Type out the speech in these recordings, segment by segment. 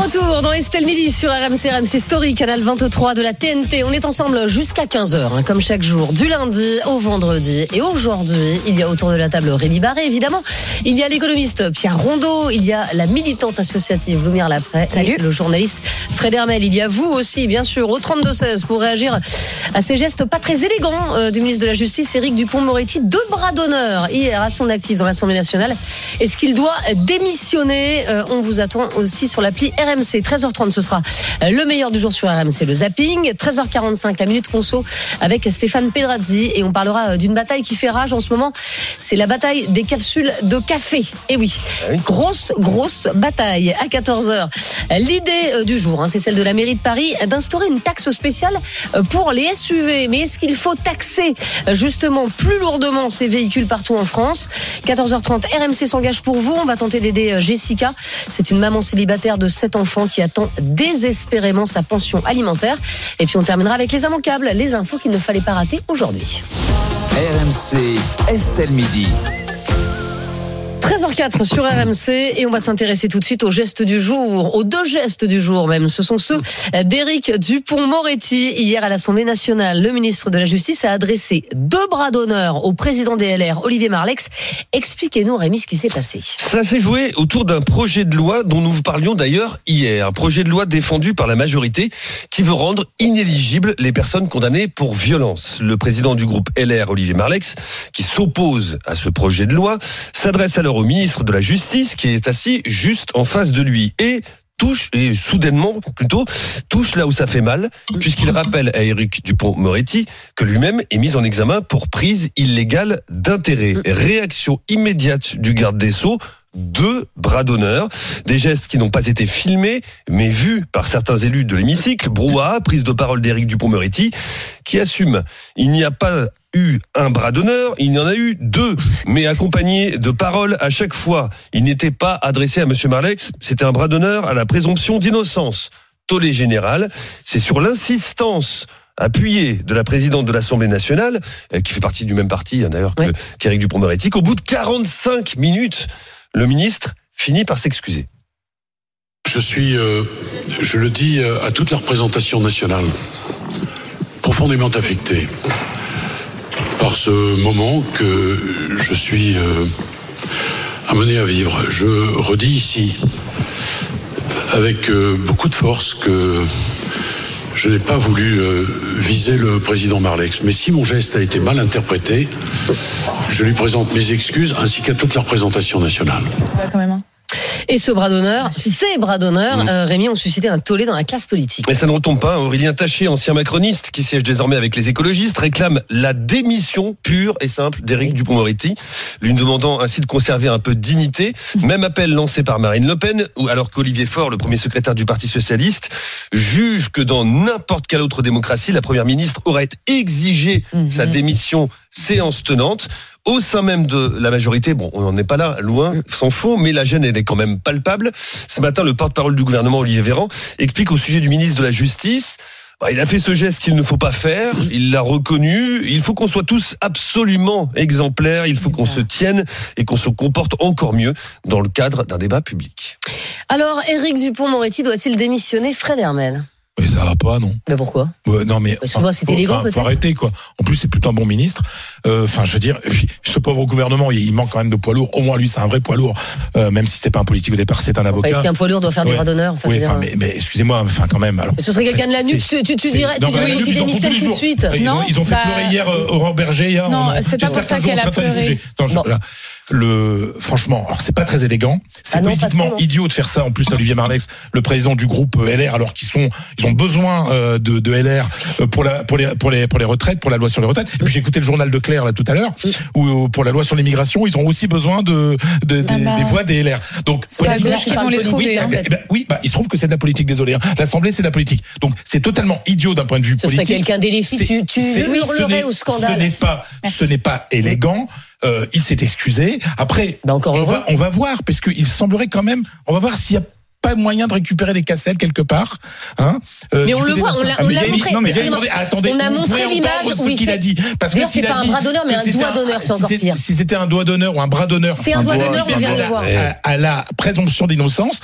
Retour dans Estelle Midi sur RMC, RMC Story, canal 23 de la TNT. On est ensemble jusqu'à 15h, hein, comme chaque jour, du lundi au vendredi. Et aujourd'hui, il y a autour de la table Rémi Barré, évidemment. Il y a l'économiste Pierre Rondeau. Il y a la militante associative Lumière Laprès. Salut. Et le journaliste Fred Hermel. Il y a vous aussi, bien sûr, au 32-16 pour réagir à ces gestes pas très élégants euh, du ministre de la Justice, Éric Dupont-Moretti. Deux bras d'honneur hier à son actif dans l'Assemblée nationale. Est-ce qu'il doit démissionner? Euh, On vous attend aussi sur l'appli RMC. 13h30, ce sera euh, le meilleur du jour sur RMC, le zapping. 13h45, la minute conso avec Stéphane Pedrazzi. Et on parlera euh, d'une bataille qui fait rage en ce moment. C'est la bataille des capsules de café. Et oui, grosse, grosse bataille à 14h. L'idée euh, du jour, hein, c'est celle de la mairie de Paris d'instaurer une taxe spéciale pour les SUV. Mais est-ce qu'il faut taxer justement plus lourdement ces véhicules partout en France? 14h30, RMC s'engage pour vous. On va tenter d'aider Jessica. C'est une maman célibataire de 7 enfants qui attend désespérément sa pension alimentaire. Et puis on terminera avec les immanquables, les infos qu'il ne fallait pas rater aujourd'hui. RMC, Estelle Midi. 13h04 sur RMC et on va s'intéresser tout de suite aux gestes du jour, aux deux gestes du jour même. Ce sont ceux d'Éric Dupont-Moretti. Hier à l'Assemblée nationale, le ministre de la Justice a adressé deux bras d'honneur au président des LR, Olivier Marlex. Expliquez-nous, Rémi, ce qui s'est passé. Ça s'est joué autour d'un projet de loi dont nous vous parlions d'ailleurs hier. Un projet de loi défendu par la majorité qui veut rendre inéligibles les personnes condamnées pour violence. Le président du groupe LR, Olivier Marlex, qui s'oppose à ce projet de loi, s'adresse alors au ministre de la Justice qui est assis juste en face de lui et touche, et soudainement plutôt, touche là où ça fait mal, puisqu'il rappelle à Éric Dupont-Moretti que lui-même est mis en examen pour prise illégale d'intérêt. Réaction immédiate du garde des Sceaux, deux bras d'honneur, des gestes qui n'ont pas été filmés, mais vus par certains élus de l'hémicycle. Brouhaha, prise de parole d'Éric Dupont-Moretti, qui assume. Il n'y a pas eu un bras d'honneur, il y en a eu deux, mais accompagnés de paroles à chaque fois. Il n'était pas adressé à Monsieur Marlex, c'était un bras d'honneur à la présomption d'innocence. Tollé général, c'est sur l'insistance appuyée de la présidente de l'Assemblée nationale, euh, qui fait partie du même parti hein, d'ailleurs Ouais. qu'Éric Dupont-Moretti, qu'au bout de 45 minutes, le ministre finit par s'excuser. Je suis, euh, je le dis euh, à toute la représentation nationale, profondément affecté par ce moment que je suis euh, amené à vivre. Je redis ici, avec beaucoup de force, que je n'ai pas voulu euh, viser le président Marlex. Mais si mon geste a été mal interprété, je lui présente mes excuses ainsi qu'à toute la représentation nationale. Et ce bras d'honneur, ces bras d'honneur, euh, Rémi, ont suscité un tollé dans la classe politique. Mais ça ne retombe pas. Aurélien Taché, ancien macroniste, qui siège désormais avec les écologistes, réclame la démission pure et simple d'Éric Dupond-Moretti, lui demandant ainsi de conserver un peu de dignité. Même appel lancé par Marine Le Pen, ou alors qu'Olivier Faure, le premier secrétaire du Parti socialiste, juge que dans n'importe quelle autre démocratie, la première ministre aurait exigé Mhm. sa démission séance tenante. Au sein même de la majorité, bon, on n'en est pas là, loin, s'en faut, mais la gêne, elle est quand même palpable. Ce matin, le porte-parole du gouvernement, Olivier Véran, explique au sujet du ministre de la Justice bah, il a fait ce geste qu'il ne faut pas faire, il l'a reconnu, il faut qu'on soit tous absolument exemplaires, il faut qu'on se tienne et qu'on se comporte encore mieux dans le cadre d'un débat public. Alors, Éric Dupont-Moretti doit-il démissionner Fred Hermel? Mais ça va pas, non. Mais pourquoi? Ouais, non, mais. Parce les grands, enfin, peut-être. Faut arrêter, quoi. En plus, c'est plutôt un bon ministre. Euh, Enfin, je veux dire, puis, ce pauvre gouvernement, il il manque quand même de poids lourd. Au moins, lui, c'est un vrai poids lourd. Euh, même si c'est pas un politique au départ, c'est un Est-ce avocat. qu'un poids lourd doit faire des bras d'honneur enfin, Oui, enfin, mais, mais excusez-moi, enfin, quand même. Alors, Ce serait quelqu'un de la nuque, tu, tu, tu dirais, non, tu dirais tout de suite. Ils, ont, Non, ils ont fait bah, pleurer hier euh, Aurore Berger. Hier, Non, on- c'est pas pour ça qu'elle a pleuré. Le, franchement, alors c'est pas très élégant. C'est Ah politiquement idiot de faire ça. En plus, Olivier Marlex, le président du groupe euh, LR, alors qu'ils sont, ils ont besoin euh, de, de LR euh, pour la, pour les, pour les, pour les retraites, pour la loi sur les retraites. Et puis j'ai écouté le journal de Claire là tout à l'heure, où pour la loi sur l'immigration, ils ont aussi besoin de, de- des- Ah bah. des voix des LR. Donc C'est la politiquement, gauche qui vont les trouver. en fait. eh ben, oui, bah, il se trouve que c'est de la politique, désolé. hein. L'Assemblée, c'est de la politique. Donc, c'est totalement idiot d'un point de vue Ce serait politique. quelqu'un tu, hurlerais n'est- au scandale. Ce n'est pas, ce n'est pas élégant. Euh, il s'est excusé. Après, Bah, encore on va, on va voir, parce qu'il semblerait quand même, on va voir s'il y a pas moyen de récupérer des cassettes quelque part hein euh, Mais on le voit, on l'a Ah, montré. non, mais attendez, On a montré l'image ce il qu'il a dit parce que c'est pas un bras d'honneur, mais un doigt d'honneur, c'est si encore pire. Si c'était un doigt d'honneur ou un bras d'honneur, C'est un doigt d'honneur, on vient de le voir. À, à la présomption d'innocence,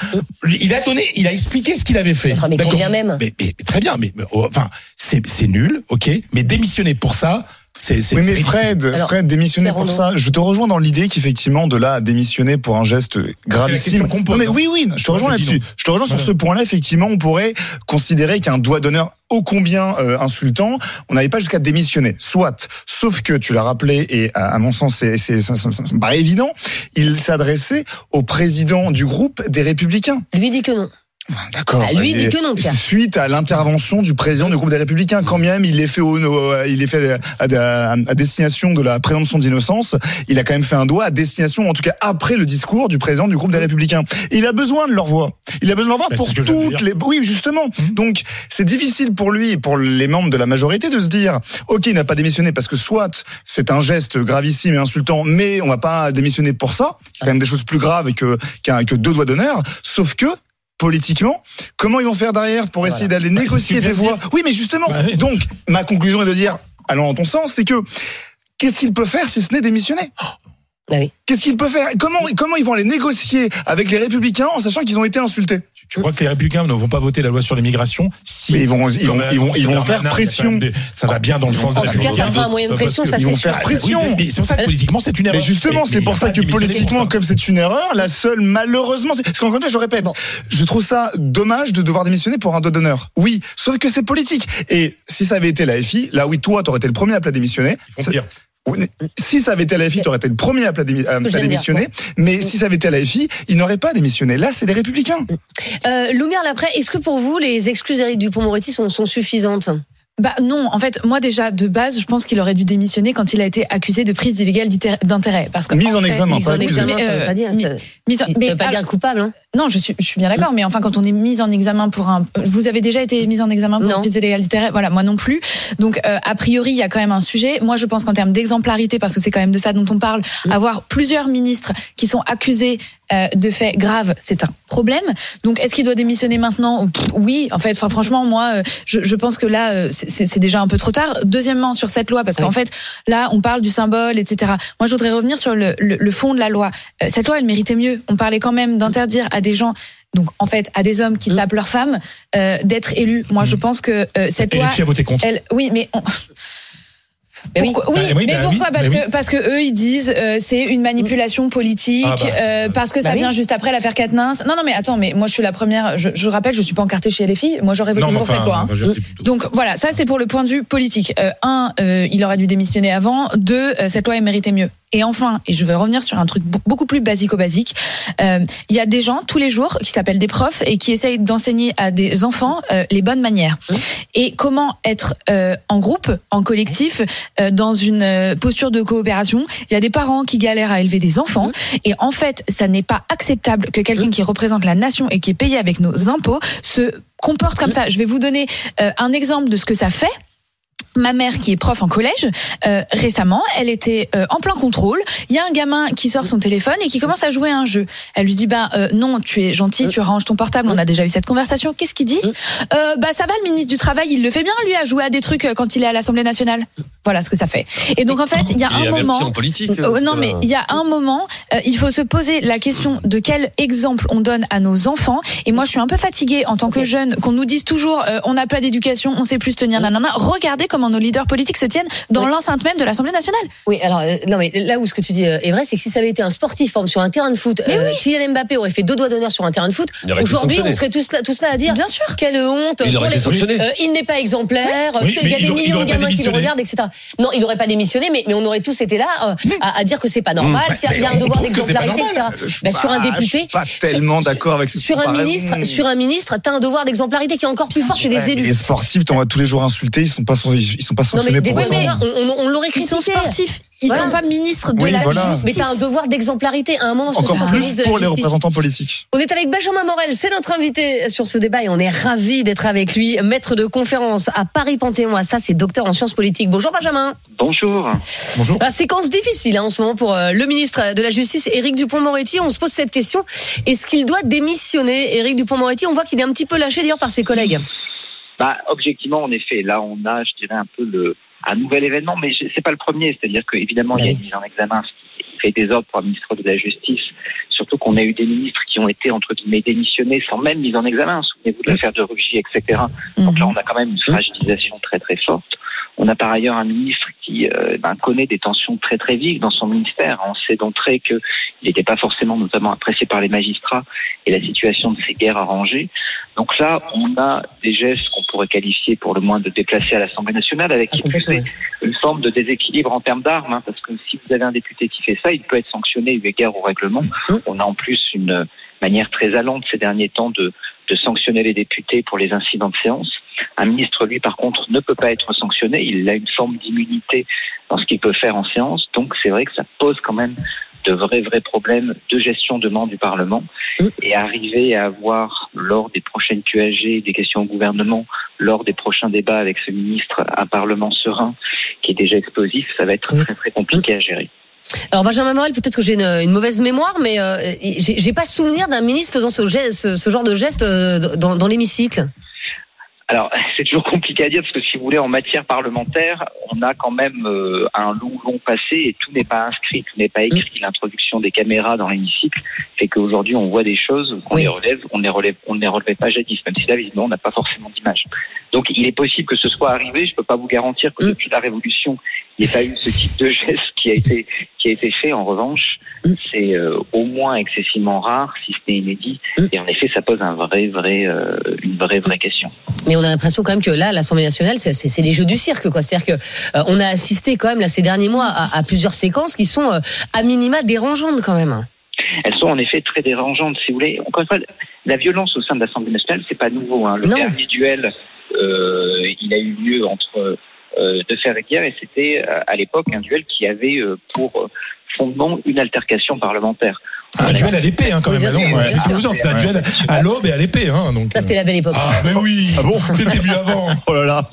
il a donné, il a expliqué ce qu'il avait fait. Enfin, mais combien même mais, mais très bien, mais, mais, oh, enfin, c'est nul, ok. Mais démissionner pour ça, c'est c'est Oui, mais. Fred, Alors, Fred, démissionner pour ça, je te rejoins dans l'idée qu'effectivement, de là à démissionner pour un geste gravissime. qu'on Non, mais hein. oui, oui, je te rejoins je là-dessus. Je te rejoins sur ce point-là. Effectivement, on pourrait considérer qu'un doigt d'honneur ô combien euh, insultant, on n'avait pas jusqu'à démissionner. Soit, sauf que tu l'as rappelé et à, à mon sens, c'est, c'est, ça, ça- ça- ça me paraît évident, il s'adressait au président du groupe des Républicains. Lui dit que non. D'accord. Ah, lui, il dit que non, Pierre. Suite à l'intervention du président du groupe des Républicains, quand même il est fait au, au- il est fait à, à- à destination de la présomption d'innocence, il a quand même fait un doigt à destination, en tout cas après le discours du président du groupe des Républicains. Et il a besoin de leur voix. Il a besoin de leur voix Bah, pour toutes les. Oui, justement. Donc c'est difficile pour lui et pour les membres de la majorité de se dire, ok, il n'a pas démissionné parce que soit c'est un geste gravissime et insultant, mais on va pas démissionner pour ça. Il y a quand même des choses plus graves que qu'un- que deux doigts d'honneur. Sauf que politiquement, comment ils vont faire derrière pour essayer d'aller Bah, négocier des voix Oui, mais justement. Bah oui. Donc ma conclusion est de dire, allant dans ton sens, c'est que qu'est-ce qu'il peut faire si ce n'est démissionner? Ah oui. Qu'est-ce qu'il peut faire? Comment comment ils vont aller négocier avec les républicains en sachant qu'ils ont été insultés? Tu crois que les républicains ne vont pas voter la loi sur l'immigration si Mais ils vont ils vont ils vont ils vont faire pression. Ça va bien dans le sens de En la tout cas, ça fera un moyen de pression, ça ils c'est vont sûr. faire pression. Oui, c'est pour ça que politiquement c'est une erreur. Mais justement, c'est pour ça que politiquement, ça. comme c'est une erreur, la seule, malheureusement, c'est- parce qu'encore une fois, je répète, je trouve ça dommage de devoir démissionner pour un doigt d'honneur. Oui, sauf que c'est politique. Et si ça avait été la FI, là oui, toi, t'aurais été le premier à démissionner. Ils font pire. Si ça avait été la FI, t'aurais été le premier à à à dire, démissionner. Mais si ça avait été la FI, il n'aurait pas démissionné. Là, c'est les Républicains. Euh, Lumière Laprès, est-ce que pour vous, les excuses d'Éric Dupont-Moretti sont, sont suffisantes? Bah non, en fait, moi déjà de base, je pense qu'il aurait dû démissionner quand il a été accusé de prise illégale d'intérêt- parce que Mise en fait, examen, Mise pas en accusé. examen, ça Mais, veut euh, pas dire. ça- mise en- mais pas alors- dire coupable. Hein. non, je suis, je suis bien d'accord, mais enfin, quand on est mis en examen pour un, vous avez déjà été mis en examen pour Non. prise illégale d'intérêt, voilà, moi non plus. Donc, euh, a priori, il y a quand même un sujet. Moi, je pense qu'en termes d'exemplarité, parce que c'est quand même de ça dont on parle, avoir plusieurs ministres qui sont accusés euh, de faits graves, c'est un problème. Donc, est-ce qu'il doit démissionner maintenant Pff, Oui, en fait, enfin, franchement, moi, euh, je, je pense que là, euh, c'est- déjà un peu trop tard. Deuxièmement, sur cette loi, parce qu'en Oui. fait, là, on parle du symbole, etc. Moi, je voudrais revenir sur le, le, le fond de la loi. Cette loi, elle méritait mieux. On parlait quand même d'interdire à des gens, donc en fait, à des hommes qui Mm. tapent leurs femmes, euh, d'être élus. Moi, je pense que euh, cette Et loi, elle, oui, mais on- Mais oui. pourquoi, oui, Bah oui, mais bah pourquoi? oui, Parce bah que parce que eux ils disent euh, c'est une manipulation politique Ah bah, euh, parce que ça bah oui. vient juste après l'affaire Quatennens. Non non mais attends mais moi je suis la première. Je, je rappelle je suis pas encartée chez les filles. Moi j'aurais voté refait enfin, quoi. hein. Donc voilà, ça c'est pour le point de vue politique. Euh, un, euh, il aurait dû démissionner avant. Deux, euh, cette loi elle méritait mieux. Et enfin, et je vais revenir sur un truc be- beaucoup plus basico-basique, euh, il y a des gens tous les jours qui s'appellent des profs et qui essayent d'enseigner à des enfants euh, les bonnes manières. Et comment être euh, en groupe, en collectif, euh, dans une euh, posture de coopération. Il y a des parents qui galèrent à élever des enfants. Et en fait, ça n'est pas acceptable que quelqu'un qui représente la nation et qui est payé avec nos impôts se comporte comme ça. Je vais vous donner euh, un exemple de ce que ça fait. Ma mère, qui est prof en collège, euh, récemment, elle était euh, en plein contrôle. Il y a un gamin qui sort son téléphone et qui commence à jouer à un jeu. Elle lui dit bah euh, non, tu es gentil, tu ranges ton portable. On a déjà eu cette conversation. Qu'est-ce qu'il dit Bah ça va, le ministre du travail, il le fait bien, lui, à jouer à des trucs quand il est à l'Assemblée nationale. Voilà ce que ça fait. Et donc en fait, il y a un moment. en politique. Euh, non, mais il y a un moment, il faut se poser la question de quel exemple on donne à nos enfants. Et moi, je suis un peu fatiguée en tant que jeune qu'on nous dise toujours on n'a pas d'éducation, on sait plus se tenir, nanana. Regardez comment nos leaders politiques se tiennent dans Oui. l'enceinte même de l'Assemblée nationale. Oui, alors euh, non, mais là où ce que tu dis euh, est vrai, c'est que si ça avait été un sportif par exemple, sur un terrain de foot, euh, Kylian Mbappé aurait fait deux doigts d'honneur sur un terrain de foot. Aujourd'hui, on serait tous là, tous là à dire Bien sûr. quelle honte. Il aurait été sanctionné. Euh, il n'est pas exemplaire. Oui, il y mais a des il millions de gamins qui le regardent, etc. Non, il n'aurait pas démissionné, mais, mais on aurait tous été là euh, à, à dire que c'est pas normal, Mmh. qu'il y a- il y a un Mais devoir d'exemplarité, etc. sur un Je député, suis pas tellement sur- d'accord avec ce sur un ministre, sur un ministre, t'as un devoir d'exemplarité qui est encore plus fort que les élus. Les sportifs, t'en vas tous les jours insulter, ils sont pas, ils sont pas Non sanctionnés pour autant. on, on, on l'aurait Ils sont critiqué. sportifs. ils Voilà. sont pas ministres de Oui, la voilà. justice. Mais t'as un devoir d'exemplarité. À un moment, Encore plus ministre de la pour les Justice. représentants politiques. On est avec Benjamin Morel, c'est notre invité sur ce débat et on est ravi d'être avec lui, maître de conférence à Paris Panthéon. À ça, c'est docteur en sciences politiques. Bonjour Benjamin. Bonjour. Bonjour. La séquence difficile hein, en ce moment pour euh, le ministre de la Justice, Éric Dupont-Moretti. On se pose cette question est-ce qu'il doit démissionner, Éric Dupont-Moretti On voit qu'il est un petit peu lâché d'ailleurs par ses collègues. Bah, objectivement, en effet, là, on a, je dirais, un peu le, un nouvel événement, mais je- c'est pas le premier. C'est-à-dire qu'évidemment, il y a Oui. une mise en examen, ce qui fait des ordres pour un ministre de la Justice. Surtout qu'on a eu des ministres qui ont été, entre guillemets, démissionnés sans même mise en examen. Souvenez-vous de l'affaire de Rugy, etc. Donc là, on a quand même une fragilisation très, très forte. On a par ailleurs un ministre qui euh, ben, connaît des tensions très, très vives dans son ministère. On sait d'entrée qu'il n'était pas forcément, notamment, apprécié par les magistrats et la situation de ces guerres arrangées. Donc là, on a des gestes qu'on pourrait qualifier pour le moins de déplacés à l'Assemblée nationale, avec Ah, qui plus est une forme de déséquilibre en termes d'armes, hein, parce que si vous avez un député qui fait ça, il peut être sanctionné eu égard au règlement. Mm. On a en plus une manière très allante ces derniers temps de, de sanctionner les députés pour les incidents de séance. Un ministre, lui, par contre, ne peut pas être sanctionné. Il a une forme d'immunité dans ce qu'il peut faire en séance. Donc, c'est vrai que ça pose quand même de vrais, vrais problèmes de gestion de membres du Parlement. Mm. Et arriver à avoir, lors des prochaines QAG, des questions au gouvernement, lors des prochains débats avec ce ministre, un Parlement serein qui est déjà explosif, ça va être Oui. très, très compliqué à gérer. Alors Benjamin Morel, peut-être que j'ai une, mauvaise mémoire, mais euh, j'ai pas souvenir d'un ministre faisant ce, genre de geste euh, dans l'hémicycle. Alors, c'est toujours compliqué à dire parce que si vous voulez, en matière parlementaire, on a quand même euh, un long, long passé et tout n'est pas inscrit, tout n'est pas écrit. L'introduction des caméras dans l'hémicycle fait qu'aujourd'hui, on voit des choses qu'on Oui. les relève, on ne les relève, on ne les relevait pas jadis, même si là, visiblement, on n'a pas forcément d'image. Donc, il est possible que ce soit arrivé. Je peux pas vous garantir que Mm. depuis la Révolution, il n'y ait pas eu ce type de geste qui a été qui a été fait. En revanche, Mm. c'est euh, au moins excessivement rare, si ce n'est inédit. Mm. Et en effet, ça pose un vrai, vrai, euh, une vraie, vraie question. Mais on a l'impression quand même que là, l'Assemblée nationale, c'est- les jeux du cirque, quoi. C'est-à-dire que euh, on a assisté quand même là ces derniers mois à, à plusieurs séquences qui sont euh, à minima dérangeantes quand même. elles sont en effet très dérangeantes, si vous voulez. Encore une fois, la violence au sein de l'Assemblée nationale, c'est pas nouveau. Hein. Le Non. dernier duel, euh, il a eu lieu entre euh, De Fer et c'était à l'époque un duel qui avait pour fondement une altercation parlementaire. Un duel à l'épée, hein, quand Oui, même. bien Ah non, bien c'est un duel à l'aube et à l'épée. Hein, donc, Ça, c'était la belle époque. Ah, mais oui Ah bon C'était mieux avant Oh là là.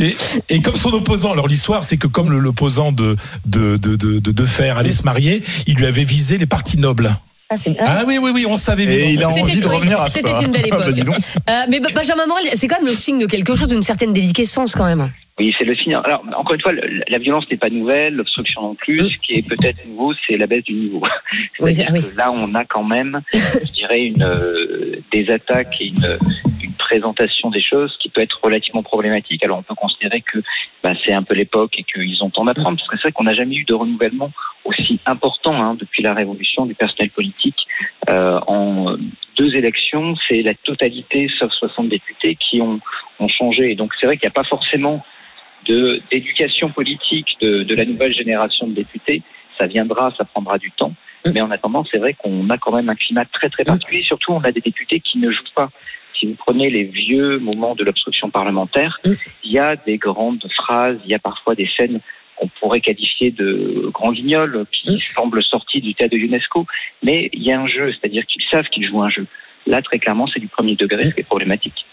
et, et comme son opposant, alors l'histoire, c'est que comme le- l'opposant de, de, de, de, de, de Fer allait se marier, il lui avait visé les parties nobles. Ah, ah. Ah oui, oui, oui, on savait. Et bien il a envie de revenir à ça. c'était une belle époque. Bah, donc. Euh, mais Benjamin Morel, c'est quand même le signe de quelque chose, d'une certaine déliquescence quand même. Oui, c'est le signe. Alors, encore une fois, la violence n'est pas nouvelle, l'obstruction non plus. Ce qui est peut-être nouveau, c'est la baisse du niveau. Oui, oui. que là, on a quand même, je dirais, une, euh, des attaques et une, une présentation des choses qui peut être relativement problématique. Alors, on peut considérer que bah, c'est un peu l'époque et qu'ils ont temps d'apprendre, parce que c'est vrai qu'on n'a jamais eu de renouvellement aussi important hein, depuis la révolution du personnel politique. Euh, en deux élections, c'est la totalité, sauf 60 députés, qui ont, ont changé. Et donc, c'est vrai qu'il n'y a pas forcément de d'éducation politique de, de la nouvelle génération de députés. Ça viendra, ça prendra du temps. Mais en attendant, c'est vrai qu'on a quand même un climat très très particulier. Surtout, on a des députés qui ne jouent pas. Si vous prenez les vieux moments de l'obstruction parlementaire, Mm. il y a des grandes phrases, il y a parfois des scènes qu'on pourrait qualifier de grand guignol, qui Mm. semblent sorties du théâtre de l'UNESCO. Mais il y a un jeu, c'est-à-dire qu'ils savent qu'ils jouent un jeu. Là, très clairement, c'est du premier degré, ce qui est problématique.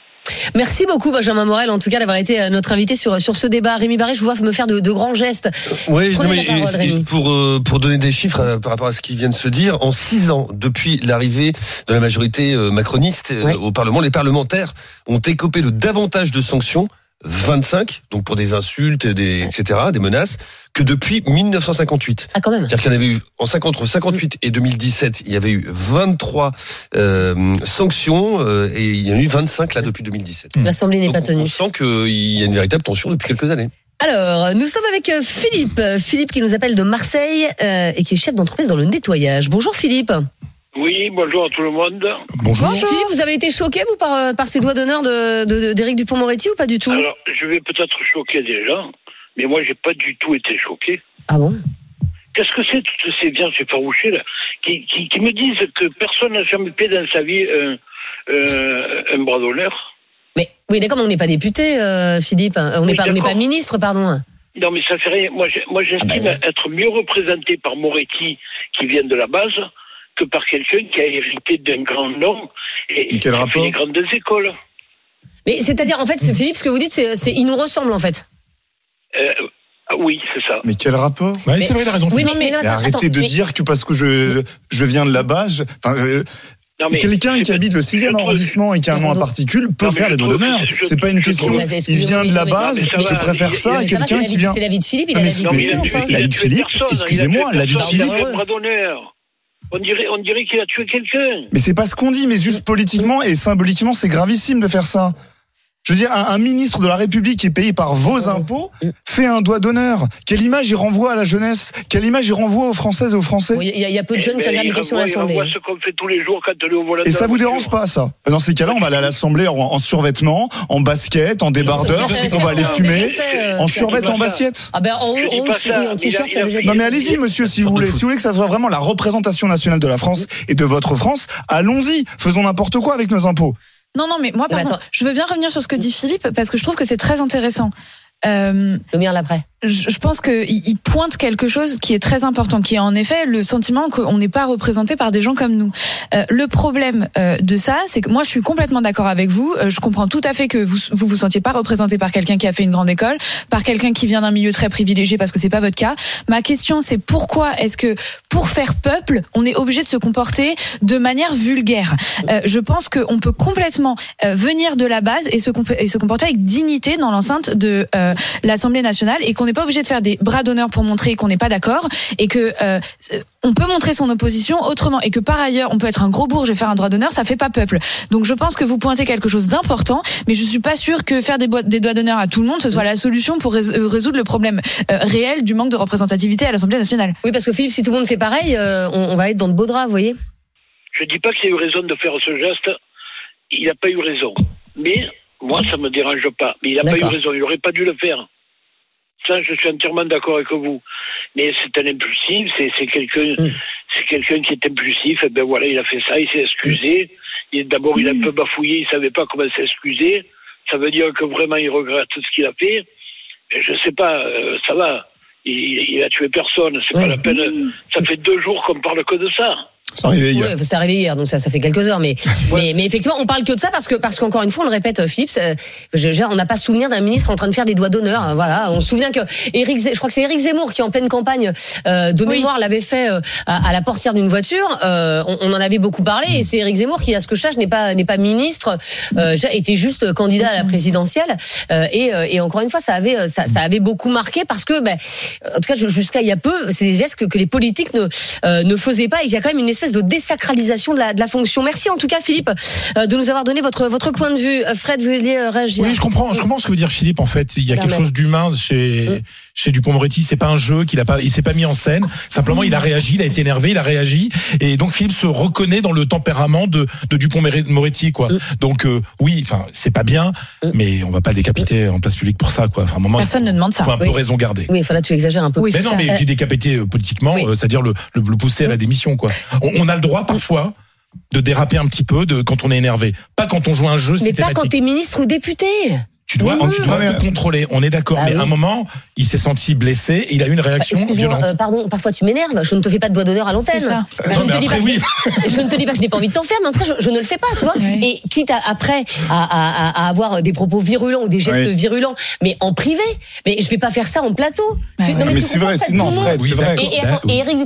Merci beaucoup Benjamin Morel, en tout cas d'avoir été euh, notre invité sur sur ce débat. Rémi Barré, je vous vois me faire de, de grands gestes. Oui, non, mais, parole, Rémi. pour euh, pour donner des chiffres euh, par rapport à ce qui vient de se dire, en six ans depuis l'arrivée de la majorité euh, macroniste au Parlement, les parlementaires ont écopé de davantage de sanctions. 25, donc pour des insultes, des, etc., des menaces, que depuis 1958. Ah quand même. C'est-à-dire qu'il y en avait eu en 50, entre 58 et 2017, il y avait eu 23 euh, sanctions euh, et il y en a eu 25 là depuis 2017. L'Assemblée n'est pas tenue. On sent qu'il y a une véritable tension depuis quelques années. Alors, nous sommes avec euh, Philippe. Philippe qui nous appelle de Marseille euh, et qui est chef d'entreprise dans le nettoyage. Bonjour Philippe. Oui, bonjour à tout le monde. Bonjour. Philippe, vous avez été choqué vous par euh, par ces doigts d'honneur de de- d'Éric Dupond-Moretti ou pas du tout Alors, je vais peut-être choquer des gens, mais moi, j'ai pas du tout été choqué. Ah bon? Qu'est-ce que c'est toutes ces vierges effarouchées là, qui, qui, qui me disent que personne n'a jamais fait dans sa vie un, euh, un bras d'honneur? Mais oui, d'accord, mais on n'est pas député, euh, Philippe. On n'est Oui, pas on n'est pas ministre, pardon. Non, mais ça fait rien. Moi, j'estime Ah bah, être mieux représenté par Moretti, qui vient de la base, que par quelqu'un qui a hérité d'un grand nom et qui a fait des grandes écoles. Mais c'est-à-dire, en fait, Philippe, ce que vous dites, c'est, il nous ressemble, en fait. Euh, ah oui, c'est ça. Mais quel rapport Ouais, Mais- c'est vrai, il a raison. Oui, mais, mais, Mais attends, arrêtez attends, de mais- dire que parce que je, je viens de là-bas, je- enfin, euh, Non, mais quelqu'un qui habite le 6e je trouve- arrondissement et qui a un nom à particules peut non, faire je les doigts trouve- d'honneur. je- C'est pas une je question. Il vient de la base, va, préfère ça, va, quelqu'un qui vient. C'est la vie de Philippe, il Non, a mais la vie de Philippe, excusez-moi, la vie de Philippe- On dirait, on dirait qu'il a tué quelqu'un. Mais c'est pas ce qu'on dit, mais juste politiquement et symboliquement, c'est gravissime de faire ça. Je veux dire, un, un ministre de la République qui est payé par vos impôts fait un doigt d'honneur. Quelle image il renvoie à la jeunesse? Quelle image il renvoie aux Françaises et aux Français? Bon, Il y, a- il y a peu de jeunes Eh qui regardent les questions à l'Assemblée. ce qu'on fait tous les jours quand on est au volant Et ça vous dérange pas, ça? Dans ces cas-là, on va aller à l'Assemblée en, en survêtement, en basket, en débardeur, on va aller fumer, euh, en survêt, en basket. Ah ben en haut, en t-shirt, ça déjà Non mais allez-y, monsieur, si vous voulez. Si vous voulez que ça soit vraiment la représentation nationale de la France et de votre France, allons-y. Faisons n'importe quoi avec nos impôts. Non, non, mais moi, pardon, je veux bien revenir sur ce que dit Philippe parce que je trouve que c'est très intéressant. Euh, l'après. je pense qu'il il pointe quelque chose qui est très important, qui est en effet le sentiment qu'on n'est pas représenté par des gens comme nous. Euh, le problème euh, de ça, c'est que moi je suis complètement d'accord avec vous. Euh, je comprends tout à fait que vous vous vous sentiez pas représenté par quelqu'un qui a fait une grande école, par quelqu'un qui vient d'un milieu très privilégié, parce que c'est pas votre cas. Ma question, c'est pourquoi est-ce que pour faire peuple, on est obligé de se comporter de manière vulgaire? Euh, Je pense qu'on peut complètement venir de la base et se, comp- et se comporter avec dignité dans l'enceinte de euh, l'Assemblée nationale et qu'on n'est pas obligé de faire des bras d'honneur pour montrer qu'on n'est pas d'accord et que euh, on peut montrer son opposition autrement et que par ailleurs on peut être un gros bourge et faire un droit d'honneur ça fait pas peuple donc je pense que vous pointez quelque chose d'important mais je suis pas sûre que faire des, des doigts d'honneur à tout le monde ce soit la solution pour rés- euh, résoudre le problème euh, réel du manque de représentativité à l'Assemblée nationale Oui, parce que Philippe, si tout le monde fait pareil, euh, on, on va être dans de beaux draps, vous voyez. Je dis pas qu'il a eu raison de faire ce geste. Il n'a pas eu raison. Mais moi, ça me dérange pas. Mais il n'a pas eu raison. Il n'aurait pas dû le faire. Ça, je suis entièrement d'accord avec vous. Mais c'est un impulsif. C'est quelqu'un, Mm. c'est quelqu'un qui est impulsif. Et ben voilà, il a fait ça. Il s'est excusé. D'abord, il a un peu bafouillé. Il savait pas comment s'excuser. Ça veut dire que vraiment, il regrette ce qu'il a fait. Je sais pas. euh, ça va. Il, il a tué personne. C'est pas la peine. Ça fait deux jours qu'on parle que de ça. Ça arrivait hier. Oui, c'est arrivé hier, donc ça, ça fait quelques heures. Mais, Ouais. mais, mais effectivement, on parle que de ça parce que, parce qu'encore une fois, on le répète, euh, Philippe, c'est- je, je- on n'a pas souvenir d'un ministre en train de faire des doigts d'honneur. hein, Voilà, on se souvient que Éric, Zé- je crois que c'est Éric Zemmour qui, en pleine campagne euh, de Oui. mémoire, l'avait fait euh, à, à la portière d'une voiture. Euh, on, on en avait beaucoup parlé, et c'est Éric Zemmour qui, à ce que je sache, n'est pas n'est pas ministre, euh, était juste candidat à la présidentielle. Euh, et, euh, et encore une fois, ça avait euh, ça, ça avait beaucoup marqué parce que, ben, en tout cas, jusqu'à il y a peu, c'est des gestes que, que les politiques ne euh, ne faisaient pas et qu'il y a quand même une espèce de désacralisation de la, de la fonction. Merci en tout cas Philippe euh, de nous avoir donné votre votre point de vue. Euh, Fred, vous vouliez euh, réagir Oui, je comprends, je comprends ce que veut dire Philippe. En fait, il y a quelque chose d'humain chez Mm. chez Dupont-Moretti. C'est pas un jeu qu'il a pas, il s'est pas mis en scène. Simplement, il a réagi, il a été énervé, il a réagi, et donc Philippe se reconnaît dans le tempérament de de Dupont-Moretti, quoi. Mm. Donc euh, oui, enfin, c'est pas bien, Mm. mais on va pas décapiter en place publique pour ça, quoi. Enfin, à un moment, personne il ne demande ça faut un peu Oui. raison garder. Oui, enfin là tu exagères un peu. Oui, Mais non, ça. mais euh, politiquement, oui. euh, c'est-à-dire le, le, le pousser à la démission, quoi. On, a le droit parfois de déraper un petit peu de quand on est énervé, pas quand on joue un jeu mais pas quand t'es ministre ou député. Tu dois, Oui, tu dois Non, te contrôler, on est d'accord. Bah mais oui. à un moment, il s'est senti blessé et il a eu une réaction Bah, excuse-moi, violente. euh, pardon, parfois tu m'énerves. Je ne te fais pas de doigt d'honneur à l'antenne. C'est ça. Je, ne te dis pas que oui. je, je ne te dis pas que je n'ai pas envie de t'en faire, mais en tout cas, je, je ne le fais pas, tu vois. Oui. Et quitte à, après à, à- à- à avoir des propos virulents ou des gestes Oui. virulents, mais en privé. Mais je vais pas faire ça en plateau. Bah Tu- non, Mais c'est vrai, c'est non, le c'est vrai. Et, Eric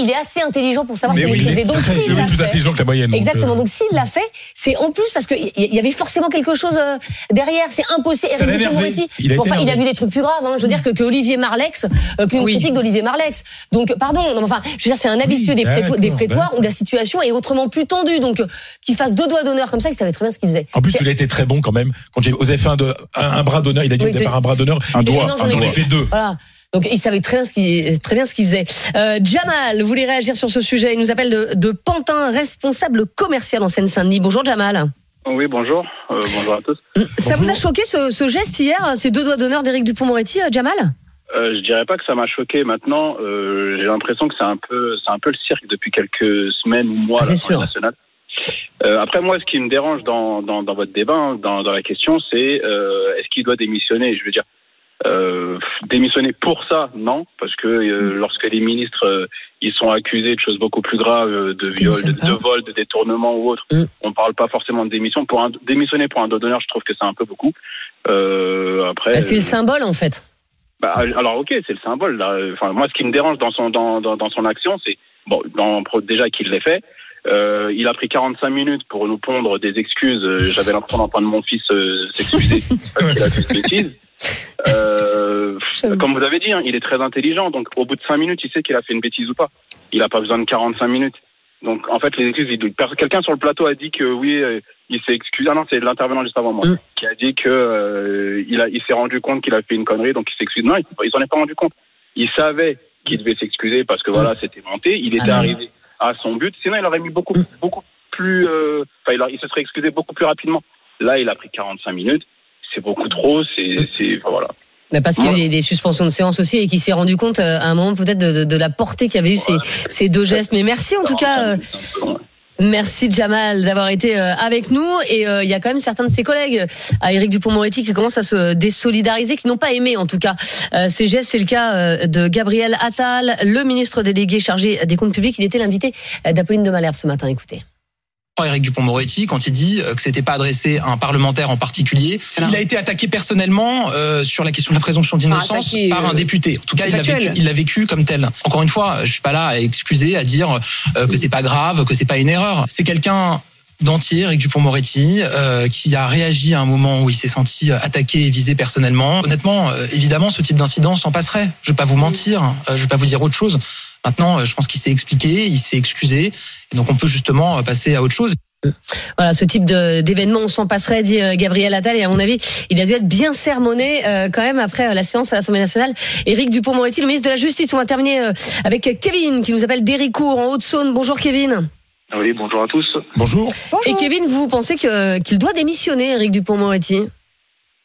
il est assez intelligent pour savoir Mais se oui, il maîtriser. est Donc, Il plus intelligent que la moyenne. Exactement. euh, Donc s'il l'a fait, c'est en plus parce que il y avait forcément quelque chose euh, derrière. C'est impossible. Ça l'a Eric énervé. Dupond-Moretti, Il a bon, été enfin, il a énervé. vu des trucs plus graves. Hein. Je veux dire que, que Olivier Marlex, euh, qu'une Oui. critique d'Olivier Marlex. Donc pardon. non, enfin, je veux dire, c'est un habitué des, d'accord, prépo- des prétoires où la situation est autrement plus tendue. Donc euh, qu'il fasse deux doigts d'honneur comme ça, il savait très bien ce qu'il faisait. En plus, il a été très bon quand même. Quand j'ai osé faire un, de- un, un bras d'honneur, il a dit Oui, au départ un bras d'honneur. Un doigt, non, j'en un ai fait- deux. Voilà. Donc il savait très bien ce qu'il très bien ce qu'il faisait. Euh, Jamal, vous voulez réagir sur ce sujet Il nous appelle de, de Pantin, responsable commercial en Seine-Saint-Denis. Bonjour Jamal. Oui, bonjour. Euh, bonjour à tous. Ça Bonjour. vous a choqué ce, ce geste hier, ces deux doigts d'honneur d'Éric Dupond-Moretti, euh, Jamal? Euh, je dirais pas que ça m'a choqué. Maintenant, euh, j'ai l'impression que c'est un peu, c'est un peu le cirque depuis quelques semaines ou mois Ah, c'est sûr. nationale. Euh, après, moi, ce qui me dérange dans, dans, dans votre débat, hein, dans, dans la question, c'est euh, est-ce qu'il doit démissionner? Je veux dire, Euh, démissionner pour ça, non, parce que euh, lorsque les ministres euh, ils sont accusés de choses beaucoup plus graves, de viol, de, de vol, de détournement ou autre, Mm. on parle pas forcément de démission. Pour un, démissionner pour un dos d'honneur, je trouve que c'est un peu beaucoup. Après, Bah, c'est le symbole en fait. bah, alors ok, c'est le symbole. Là. Enfin, moi, ce qui me dérange dans son dans, dans, dans son action, c'est bon, dans, déjà qu'il l'ait fait. Euh, il a pris 45 minutes pour nous pondre des excuses. J'avais l'impression d'entendre mon fils euh, s'excuser parce qu'il a fait une bêtise. Euh, comme vous avez dit, hein, il est très intelligent. Donc, au bout de 5 minutes, il sait qu'il a fait une bêtise ou pas. Il n'a pas besoin de 45 minutes. Donc, en fait, les excuses, il- quelqu'un sur le plateau a dit que oui, euh, il s'est excusé. Ah non, c'est l'intervenant juste avant moi Mm. qui a dit que euh, il a, il s'est rendu compte qu'il a fait une connerie, donc il s'excuse. Non, il, s'en est pas rendu compte. Il savait qu'il devait s'excuser parce que voilà, c'était monté. Il était Ah, arrivé à son but. Sinon, il aurait mis beaucoup, beaucoup plus. euh, Enfin, il, a- il se serait excusé beaucoup plus rapidement. Là, il a pris 45 minutes. C'est beaucoup trop. C'est, c'est, enfin, voilà. Bah, parce qu'il y a eu des, suspensions de séance aussi et qu'il s'est rendu compte euh, à un moment peut-être de, de- de la portée qu'avaient eu ces, ces deux gestes. Mais merci en tout cas. euh, 45 minutes, c'est un peu long, ouais. Merci Jamal d'avoir été euh, avec nous et euh, il y a quand même certains de ses collègues à Éric Dupont-Moretti qui commencent à se désolidariser, qui n'ont pas aimé en tout cas euh, ces gestes. C'est le cas de Gabriel Attal, le ministre délégué chargé des comptes publics. Il était l'invité d'Apolline de Malherbe ce matin. Écoutez. Eric Dupont-Moretti quand il dit euh, que c'était pas adressé à un parlementaire en particulier. Il a été attaqué personnellement euh, sur la question de la présomption d'innocence par un euh, député. En tout cas, il l'a vécu, il l'a vécu comme tel. Encore une fois, je suis pas là à excuser, à dire euh, que c'est pas grave, que c'est pas une erreur. C'est quelqu'un d'entier, Eric Dupont-Moretti, euh, qui a réagi à un moment où il s'est senti attaqué et visé personnellement. Honnêtement, euh, évidemment, ce type d'incident s'en passerait. Je vais pas vous mentir, euh, je vais pas vous dire autre chose. Maintenant, euh, je pense qu'il s'est expliqué, il s'est excusé, et donc on peut justement euh, passer à autre chose. Voilà, ce type d'événement, on s'en passerait, dit euh, Gabriel Attal. Et à mon avis, il a dû être bien sermonné euh, quand même après euh, la séance à l'Assemblée nationale. Éric Dupont-Moretti, le ministre de la Justice. On va terminer euh, avec Kevin qui nous appelle d'Héricourt en Haute-Saône. Bonjour Kevin. Oui, bonjour à tous. Bonjour. Et Kevin, vous pensez qu'il doit démissionner, Éric Dupont-Moretti?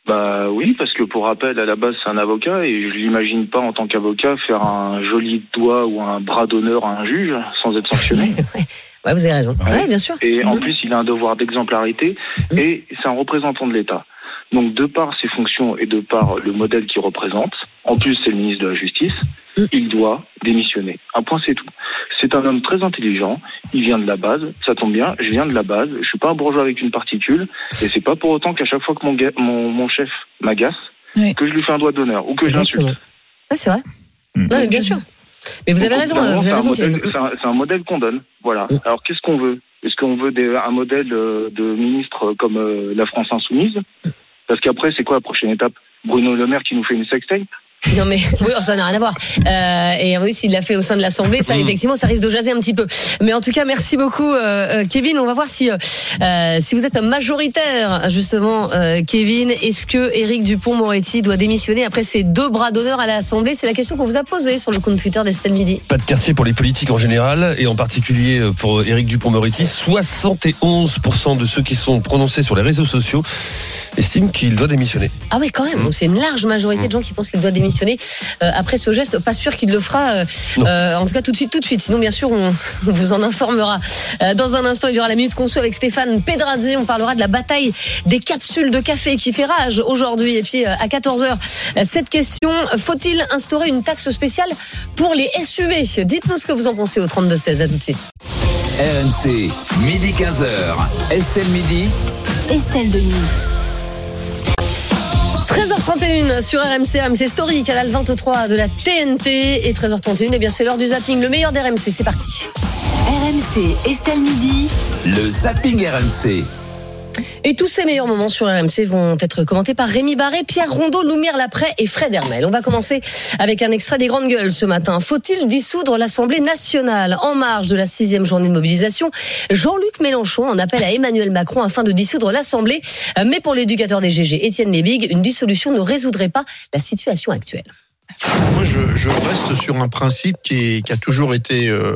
Bah oui, parce que pour rappel, à la base, c'est un avocat et je l'imagine pas en tant qu'avocat faire un joli doigt ou un bras d'honneur à un juge sans être sanctionné. Ouais, vous avez raison. Ouais, bien sûr. Et en plus, il a un devoir d'exemplarité et c'est un représentant de l'État. Donc, de par ses fonctions et de par le modèle qu'il représente, en plus, c'est le ministre de la Justice, il doit démissionner. Un point, c'est tout. C'est un homme très intelligent. Il vient de la base. Ça tombe bien. Je viens de la base. Je suis pas un bourgeois avec une particule. Et c'est pas pour autant qu'à chaque fois que mon, ga- mon, mon chef m'agace, que je lui fais un doigt d'honneur ou que je l'insulte. Ouais, c'est vrai. Non, mais bien sûr. Mais vous avez Donc, raison. finalement, Vous avez c'est un raison, modèle- Kevin. C'est un, c'est un modèle qu'on donne. Voilà. Alors qu'est-ce qu'on veut? Est-ce qu'on veut des- un modèle euh, de ministre comme euh, la France insoumise? Parce qu'après, c'est quoi la prochaine étape? Bruno Le Maire qui nous fait une sextape? Non mais oui, ça n'a rien à voir. Euh, et oui, s'il l'a fait au sein de l'Assemblée, ça effectivement, ça risque de jaser un petit peu. Mais en tout cas, merci beaucoup, euh, euh, Kevin. On va voir si euh, si vous êtes majoritaire, justement, Kevin. Est-ce que Éric Dupont-Moretti doit démissionner après ses deux bras d'honneur à l'Assemblée? C'est la question qu'on vous a posée sur le compte Twitter d'Estelle Midi. Pas de quartier pour les politiques en général et en particulier pour Éric Dupont-Moretti. 71% de ceux qui sont prononcés sur les réseaux sociaux estiment qu'il doit démissionner. Ah oui, quand même. Donc c'est une large majorité de gens qui pensent qu'il doit démissionner euh, après ce geste. Pas sûr qu'il le fera. euh, euh, en tout cas, tout de suite, tout de suite. Sinon, bien sûr, on, on vous en informera. Euh, dans un instant, il y aura la minute conçue avec Stéphane Pedrazzi. On parlera de la bataille des capsules de café qui fait rage aujourd'hui. Et puis euh, à 14 h cette question faut-il instaurer une taxe spéciale pour les SUV Dites-nous ce que vous en pensez au 32 16. À tout de suite. RMC, midi 15h. Estelle Midi. Estelle Denis. 13h31 sur RMC, RMC Story, canal 23 de la TNT. Et 13h31, eh bien c'est l'heure du zapping, le meilleur d'RMC. C'est parti. RMC, Estelle Midi. Le zapping RMC. Et tous ces meilleurs moments sur RMC vont être commentés par Rémi Barré, Pierre Rondeau, Loumire Lapré et Fred Hermel. On va commencer avec un extrait des Grandes Gueules ce matin. Faut-il dissoudre l'Assemblée nationale? En marge de la sixième journée de mobilisation, Jean-Luc Mélenchon en appelle à Emmanuel Macron afin de dissoudre l'Assemblée. Mais pour l'éducateur des GG, Étienne Lebig, une dissolution ne résoudrait pas la situation actuelle. Moi, je, reste sur un principe qui a toujours été euh,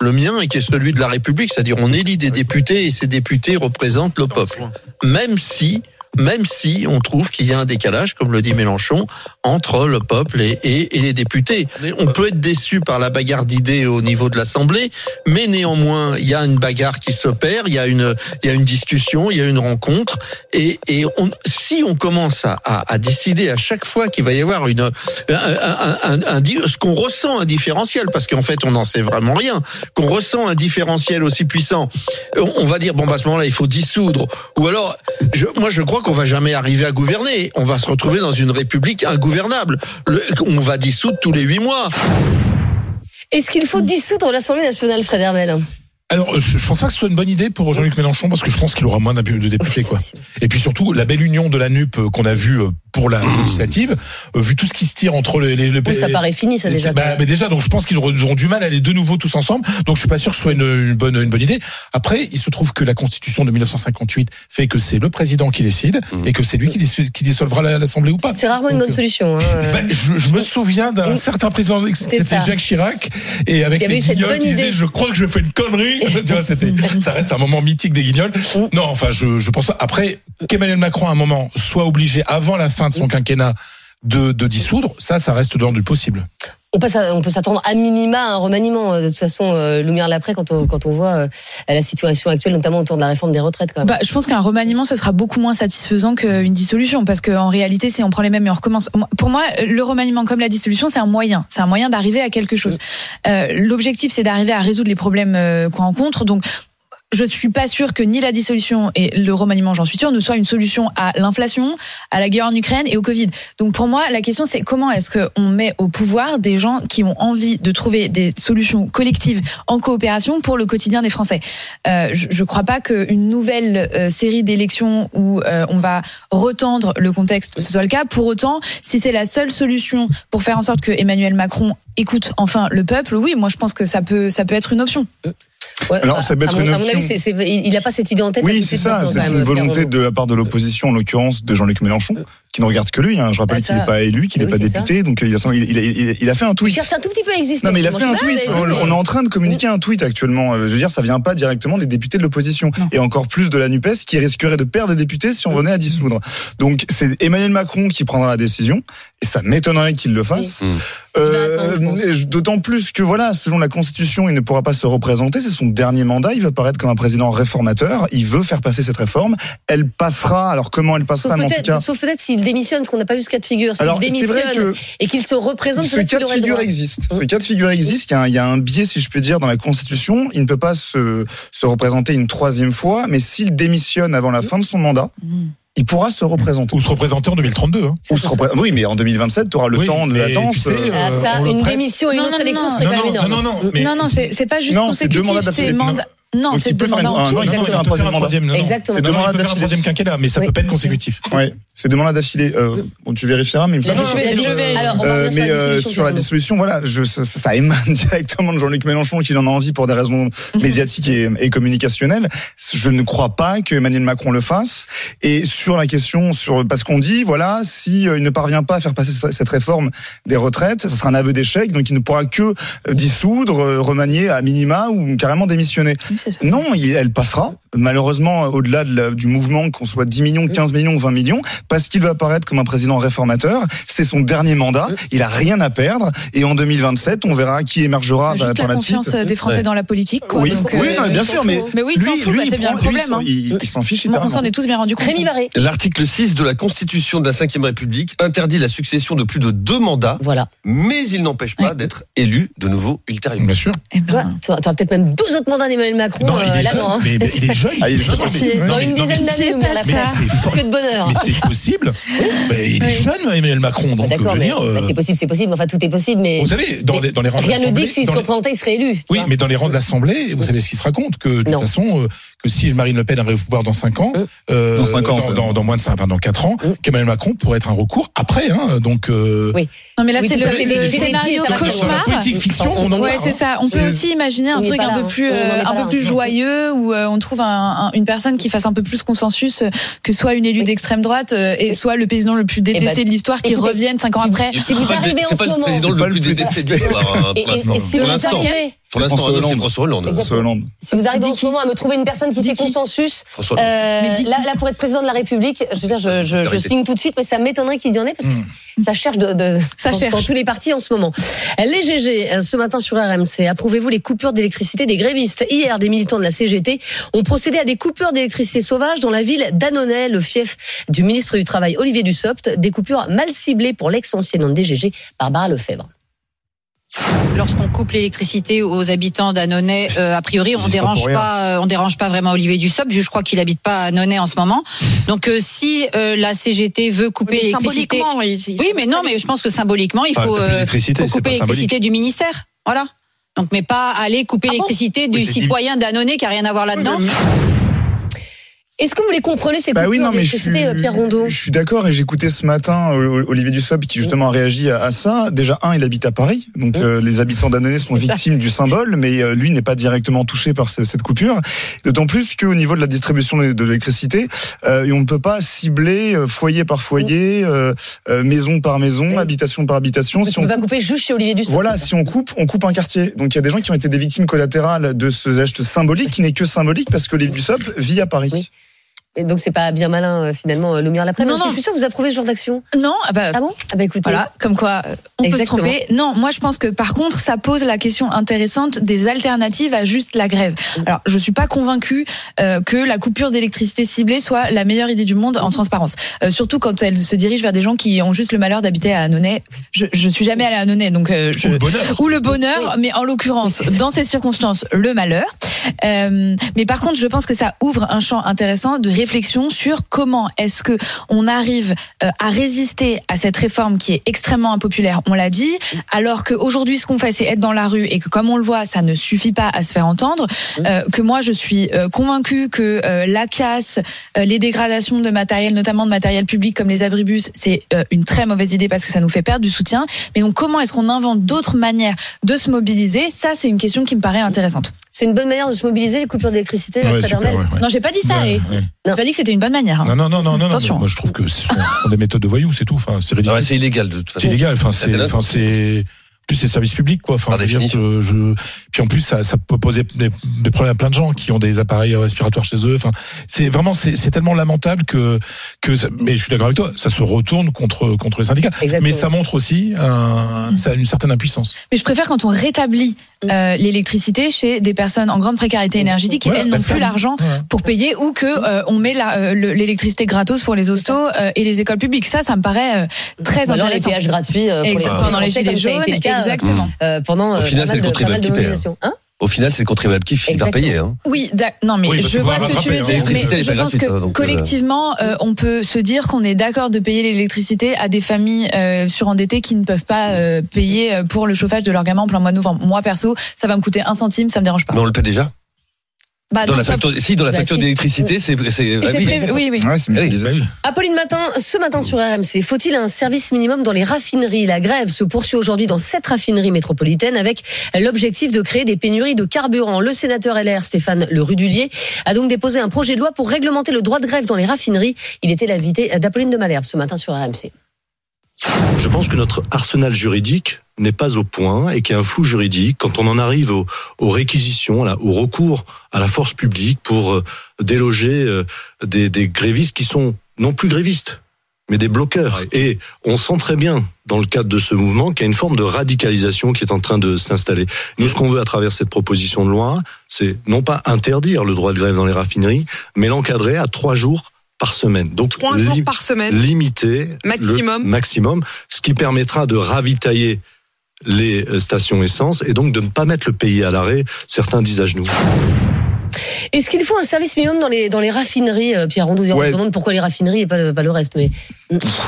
le mien et qui est celui de la République, c'est-à-dire on élit des députés et ces députés représentent le peuple. Même si même si on trouve qu'il y a un décalage, comme le dit Mélenchon, entre le peuple et, et- et les députés. On peut être déçu par la bagarre d'idées au niveau de l'Assemblée, mais néanmoins, il y a une bagarre qui s'opère, il y a une, il y a une discussion, il y a une rencontre, et, et on, si on commence à, à, à décider à chaque fois qu'il va y avoir une, un, un- un- un- di- ce qu'on ressent un différentiel, parce qu'en fait on n'en sait vraiment rien, qu'on ressent un différentiel aussi puissant, on, on va dire bon bah à ce moment-là il faut dissoudre, ou alors je, moi je crois qu'on va jamais arriver à gouverner, on va se retrouver dans une république ingouvernable, Le- on va dissoudre tous les huit mois. Est-ce qu'il faut dissoudre l'Assemblée nationale, Fred Hermel Alors, je, je pense pas que ce soit une bonne idée pour Jean-Luc Mélenchon parce que je pense qu'il aura moins de députés, quoi. Et puis surtout, la belle union de la NUP euh, qu'on a vue euh, pour la législative, euh, vu tout ce qui se tire entre les, les, les- Bon, ça paraît fini, ça, déjà, Bah, mais déjà, donc je pense qu'ils auront du mal à aller de nouveau tous ensemble. Donc je suis pas sûr que ce soit une, une bonne une bonne idée. Après, il se trouve que la Constitution de 1958 fait que c'est le président qui décide et que c'est lui qui, dis- qui dissolvera la- l'Assemblée ou pas. C'est rarement une bonne solution. hein. Bah, je, je me souviens d'un certain président, c'était. Jacques Chirac, et avec les eu cette guignols bonne qui idée. disaient je crois que je fais une connerie. tu vois, c'était, ça reste un moment mythique des guignols. Non, enfin, je, je pense pas. Après, qu'Emmanuel Macron à un moment soit obligé avant la fin de son quinquennat de, de dissoudre, ça, ça reste dans du possible. On peut, s'a- on peut s'attendre à minima à un remaniement. De toute façon, euh, lumière l'après quand on, quand on voit euh, la situation actuelle, notamment autour de la réforme des retraites. Quand même. Bah, je pense qu'un remaniement, ce sera beaucoup moins satisfaisant qu'une dissolution, parce qu'en réalité, si on prend les mêmes et on recommence, pour moi, le remaniement comme la dissolution, c'est un moyen, c'est un moyen d'arriver à quelque chose. Euh, L'objectif, c'est d'arriver à résoudre les problèmes euh, qu'on rencontre. Donc je suis pas sûre que ni la dissolution et le remaniement, j'en suis sûre, ne soit une solution à l'inflation, à la guerre en Ukraine et au Covid. Donc pour moi, la question c'est comment est-ce qu'on met au pouvoir des gens qui ont envie de trouver des solutions collectives en coopération pour le quotidien des Français? Euh, je, je crois pas qu'une nouvelle euh, série d'élections où euh, on va retendre le contexte soit le cas. Pour autant, si c'est la seule solution pour faire en sorte que Emmanuel Macron écoute enfin le peuple, oui, moi je pense que ça peut ça peut être une option. Ouais, Alors, à- ça peut à être mon- une à mon avis, option. c'est- c'est- il qui ne regarde que lui. hein. Je rappelle Bah, qu'il n'est pas élu, qu'il n'est Oui, pas ça. député. Donc, il a, il, a, il a- il a fait un Il tweet. cherche un tout petit peu à exister. Non, mais il a fait un pas, tweet. On, est en train de communiquer un tweet actuellement. Je veux dire, ça vient pas directement des députés de l'opposition. Et encore plus de la NUPES qui risquerait de perdre des députés si on venait à dissoudre. Donc, c'est Emmanuel Macron qui prendra la décision. Et ça m'étonnerait qu'il le fasse. Mm. Euh, D'autant plus que voilà, selon la Constitution, il ne pourra pas se représenter. C'est son dernier mandat. Il va paraître comme un président réformateur. Il veut faire passer cette réforme. Elle passera. Alors comment elle passera mais en tout peut-être, cas, sauf peut-être s'il démissionne, parce qu'on n'a pas vu ce cas de figure. Alors, c'est démissionne vrai que et qu'il se représente, ce cas de figure existe. Ce cas de figure existe. Il y, a un, il y a un biais, si je peux dire, dans la Constitution. Il ne peut pas se, se représenter une troisième fois, mais s'il démissionne avant la fin de son mandat, il pourra se représenter. Ou se représenter en 2032. Hein. Ou se repré- Oui, mais en 2027, tu auras le Oui, temps de latence. tu sais, euh, Ah, ça, une démission et une Non, autre non, élection, non, ce serait non, quand même non, énorme. non, non, mais- non, non, c'est pas juste Non, c'est deux consécutif, mandats c'est mandat. Non, Donc, c'est deux mandats en un- tout. non, il peut Non, non, faire un il peut faire troisième un mandat. troisième, non, non. Exactement. C'est deux mandats d'affilée. troisième quinquennat, mais ça Oui. peut pas être consécutif. Ouais, c'est deux mandats d'affilée. Euh, bon, tu vérifieras, mais Euh, mais euh, sur la dissolution, voilà, je, ça, ça émane directement de Jean-Luc Mélenchon qu'il en a envie pour des raisons médiatiques et, et communicationnelles. Je ne crois pas que Emmanuel Macron le fasse. Et sur la question, sur parce qu'on dit, voilà, si euh, il ne parvient pas à faire passer cette- réforme des retraites, ça sera un aveu d'échec, donc il ne pourra que dissoudre, remanier à minima ou carrément démissionner. Oui, c'est ça. Non, il- elle passera. Malheureusement, au-delà de du mouvement, qu'on soit 10 millions, 15 millions, 20 millions, parce qu'il va apparaître comme un président réformateur. C'est son dernier mandat. Il a rien à perdre. Et en 2027, on verra qui émergera bah, Juste par la la confiance suite. des Français Ouais. dans la politique. Quoi. Oui, Donc, oui, euh, non, bien sûr, mais. Mais oui, il lui, s'en fout, lui, bah, il c'est bien le lui, problème, hein. il, il s'en fiche on littéralement. s'en est tous bien rendu compte. Rémi Barré. L'article 6 de la Constitution de la Ve République interdit la succession de plus de deux mandats, Voilà. mais il n'empêche pas Ouais. d'être élu de nouveau ultérieurement. Bien sûr. Eh ben, Toi, tu auras peut-être même deux autres mandats d'Emmanuel Macron Non, il euh, est hein. Mais, mais il est jeune. Ah, il est jeune. Pitié. Non, Dans mais- une non, mais dizaine c'est- d'années, mais c'est fort. Que de bonheur. Mais c'est possible. Mais il est Oui. jeune, Emmanuel Macron. Donc, je D'accord, mais dire, euh, bah, c'est possible, c'est possible. Enfin, tout est possible, mais. Vous savez, dans mais les, dans les rangs de Rien ne dit l'Assemblée- que s'il se représentait, il serait élu. Oui, mais dans les rangs de l'Assemblée, vous savez ce qui se raconte? Que de toute façon, euh, que si Marine Le Pen arrive au pouvoir dans 5 ans, Hum. Dans cinq ans, dans, ça. moins de 5, enfin, dans 4 ans, Hum. qu'Emmanuel Macron pourrait être un recours après. Hein, donc, euh, Oui. Non, mais là, c'est le, scénario cauchemar. politique fiction, Ouais, c'est hein. ça. On peut C'est- aussi imaginer un truc pas un là, peu hein. plus, pas un là. peu plus joyeux où euh, on trouve un- un- une personne qui fasse un peu plus consensus euh, que soit une élue d'extrême droite euh, et soit le président le plus détesté ben, de l'histoire qui écoutez, revienne cinq ans après. Si vous C'est pas le- arrivez en ce moment. président C'est pas le plus le plus détesté de détesté. l'histoire Et, pour l'instant. Pour l'instant. François Hollande. François Hollande. François Hollande. Si vous arrivez en ce moment à me trouver une personne qui fait consensus, François euh, là, là, pour être président de la République, je veux dire, je, je, je signe tout de suite, mais ça m'étonnerait qu'il y en ait parce que Hmm. ça cherche de, de Ça dans, cherche. dans tous les partis en ce moment. Les GG, euh, ce matin sur RMC, approuvez-vous les coupures d'électricité des grévistes? Hier, des militants de la CGT ont procédé à des coupures d'électricité sauvages dans la ville d'Annonay, le fief du ministre du Travail Olivier Dussopt. Des coupures mal ciblées pour l'ex-ancienne des GG, Barbara Lefebvre. Lorsqu'on coupe l'électricité aux habitants d'Annonay, euh, a priori, on pas dérange pas, euh, on dérange pas vraiment Olivier Dussopt. Je crois qu'il habite pas à Annonay en ce moment. Donc, euh, si euh, la CGT veut couper Mais l'électricité, symboliquement, oui. oui, mais non, mais je pense que symboliquement, il Enfin, faut, couper euh, l'électricité, faut couper du ministère. Voilà. Donc, mais pas aller couper Ah bon l'électricité du Oui, citoyen d'Annonay qui a rien à voir là-dedans. Est-ce que vous les comprenez ces Bah oui, non, mais je suis, Pierre Rondeau? je suis d'accord et j'écoutais ce matin euh, Olivier Dussopt qui justement a réagi à, à ça. Déjà, un, il habite à Paris, donc euh, les habitants d'Annonay sont ça. victimes du symbole, mais euh, lui n'est pas directement touché par ce- cette coupure. D'autant plus qu'au niveau de la distribution de de l'électricité, euh, on ne peut pas cibler foyer par foyer, euh, maison par maison, Oui. habitation par habitation. Si on pas couper juste chez Olivier Dussopt. voilà, si on coupe, on coupe un quartier. Donc il y a des gens qui ont été des victimes collatérales de ce geste symbolique qui n'est que symbolique parce que Olivier Dussopt vit à Paris. Oui. Et donc c'est pas bien malin euh, finalement, euh, Loumière l'après. Non, Non. Je suis sûre que vous approuvez ce genre d'action. Non, ah bah, Ah bon? Ah bah écoutez. Voilà, comme quoi euh, on Exactement. peut se tromper. Non, moi je pense que par contre ça pose la question intéressante des alternatives à juste la grève. Alors je suis pas convaincue euh, que la coupure d'électricité ciblée soit la meilleure idée du monde en transparence. Euh, surtout quand elle se dirige vers des gens qui ont juste le malheur d'habiter à Annonay. Je, je suis jamais allée à Annonay, donc euh, je, Ou le bonheur. ou le bonheur, mais en l'occurrence, dans ces circonstances, le malheur. Euh, mais par contre, je pense que ça ouvre un champ intéressant de réflexion sur comment est-ce que on arrive euh, à résister à cette réforme qui est extrêmement impopulaire. On l'a dit, alors qu'aujourd'hui, ce qu'on fait, c'est être dans la rue et que, comme on le voit, ça ne suffit pas à se faire entendre. Euh, que moi, je suis euh, convaincue que euh, la casse, euh, les dégradations de matériel, notamment de matériel public comme les abribus, c'est euh, une très mauvaise idée parce que ça nous fait perdre du soutien. Mais donc, comment est-ce qu'on invente d'autres manières de se mobiliser? Ça, c'est une question qui me paraît intéressante. C'est une bonne manière de se mobiliser les coupures d'électricité. Ouais, Hermel ouais, ouais. Non, j'ai pas dit ça. Ouais, et ouais. J'ai pas dit que c'était une bonne manière. hein. Non, non, non, non, non. Attention. Moi, je trouve que ce sont des méthodes de voyous, c'est tout. Enfin, c'est ridicule. ouais, c'est illégal de toute C'est façon. illégal. Enfin, c'est, dénote. enfin, c'est, plus, c'est service public, quoi. Enfin, je dire, je, je- puis en plus, ça, ça peut poser des, des problèmes à plein de gens qui ont des appareils respiratoires chez eux. Enfin, c'est vraiment, c'est, c'est tellement lamentable que, que, ça- mais je suis d'accord avec toi, ça se retourne contre, contre les syndicats. Exactement. Mais ça montre aussi un, ça a une certaine impuissance. Mais je préfère quand on rétablit euh, l'électricité chez des personnes en grande précarité énergétique qui Voilà, elles n'ont bah, ça, plus l'argent ouais. pour payer ou que euh, on met euh, le- l'électricité gratos pour les hostos euh, et les écoles publiques. Ça, ça me paraît euh, très Ou alors les péages gratuits euh, pour les, Exact, pour pendant les Français, gilets ça jaunes, cas, exactement. euh, pendant Au euh, final, c'est le contribuable qui paie, mobilisations. Hein Au final, c'est le contribuable qui finit par payer. Hein. Oui, non, mais Oui, je vois ce que tu veux hein. dire, mais je pense gratuite, que hein, donc, euh, collectivement, euh, on peut se dire qu'on est d'accord de payer l'électricité à des familles euh, surendettées qui ne peuvent pas euh, payer pour le chauffage de leur gamin en plein mois de novembre. Moi, perso, ça va me coûter un centime, ça me dérange pas. Mais on le paie déjà? Bah, Dans non, la facture, si, dans la Bah, facture si. d'électricité, c'est, ah oui. oui, oui. Ouais, Ah. Bah oui. Apolline Matin, ce matin sur RMC, faut-il un service minimum dans les raffineries? La grève se poursuit aujourd'hui dans sept raffineries métropolitaines avec l'objectif de créer des pénuries de carburant. Le sénateur LR Stéphane Le Rudulier a donc déposé un projet de loi pour réglementer le droit de grève dans les raffineries. Il était l'invité d'Apolline de Malherbe ce matin sur RMC. Je pense que notre arsenal juridique n'est pas au point et qu'il y a un flou juridique quand on en arrive aux, aux réquisitions, là, au recours à la force publique pour euh, déloger euh, des, des grévistes qui sont non plus grévistes, mais des bloqueurs. Et on sent très bien, dans le cadre de ce mouvement, qu'il y a une forme de radicalisation qui est en train de s'installer. Nous, ce qu'on veut à travers cette proposition de loi, c'est non pas interdire le droit de grève dans les raffineries, mais l'encadrer à trois jours par semaine. Donc Trois jours par semaine. limiter Maximum. le maximum, ce qui permettra de ravitailler les euh, stations essence et donc de ne pas mettre le pays à l'arrêt. Certains disent à genoux. Est-ce qu'il faut un service minimum dans les, dans les raffineries euh, Pierre Rondeau, on Ouais. se demande pourquoi les raffineries et pas le, pas le reste. Mais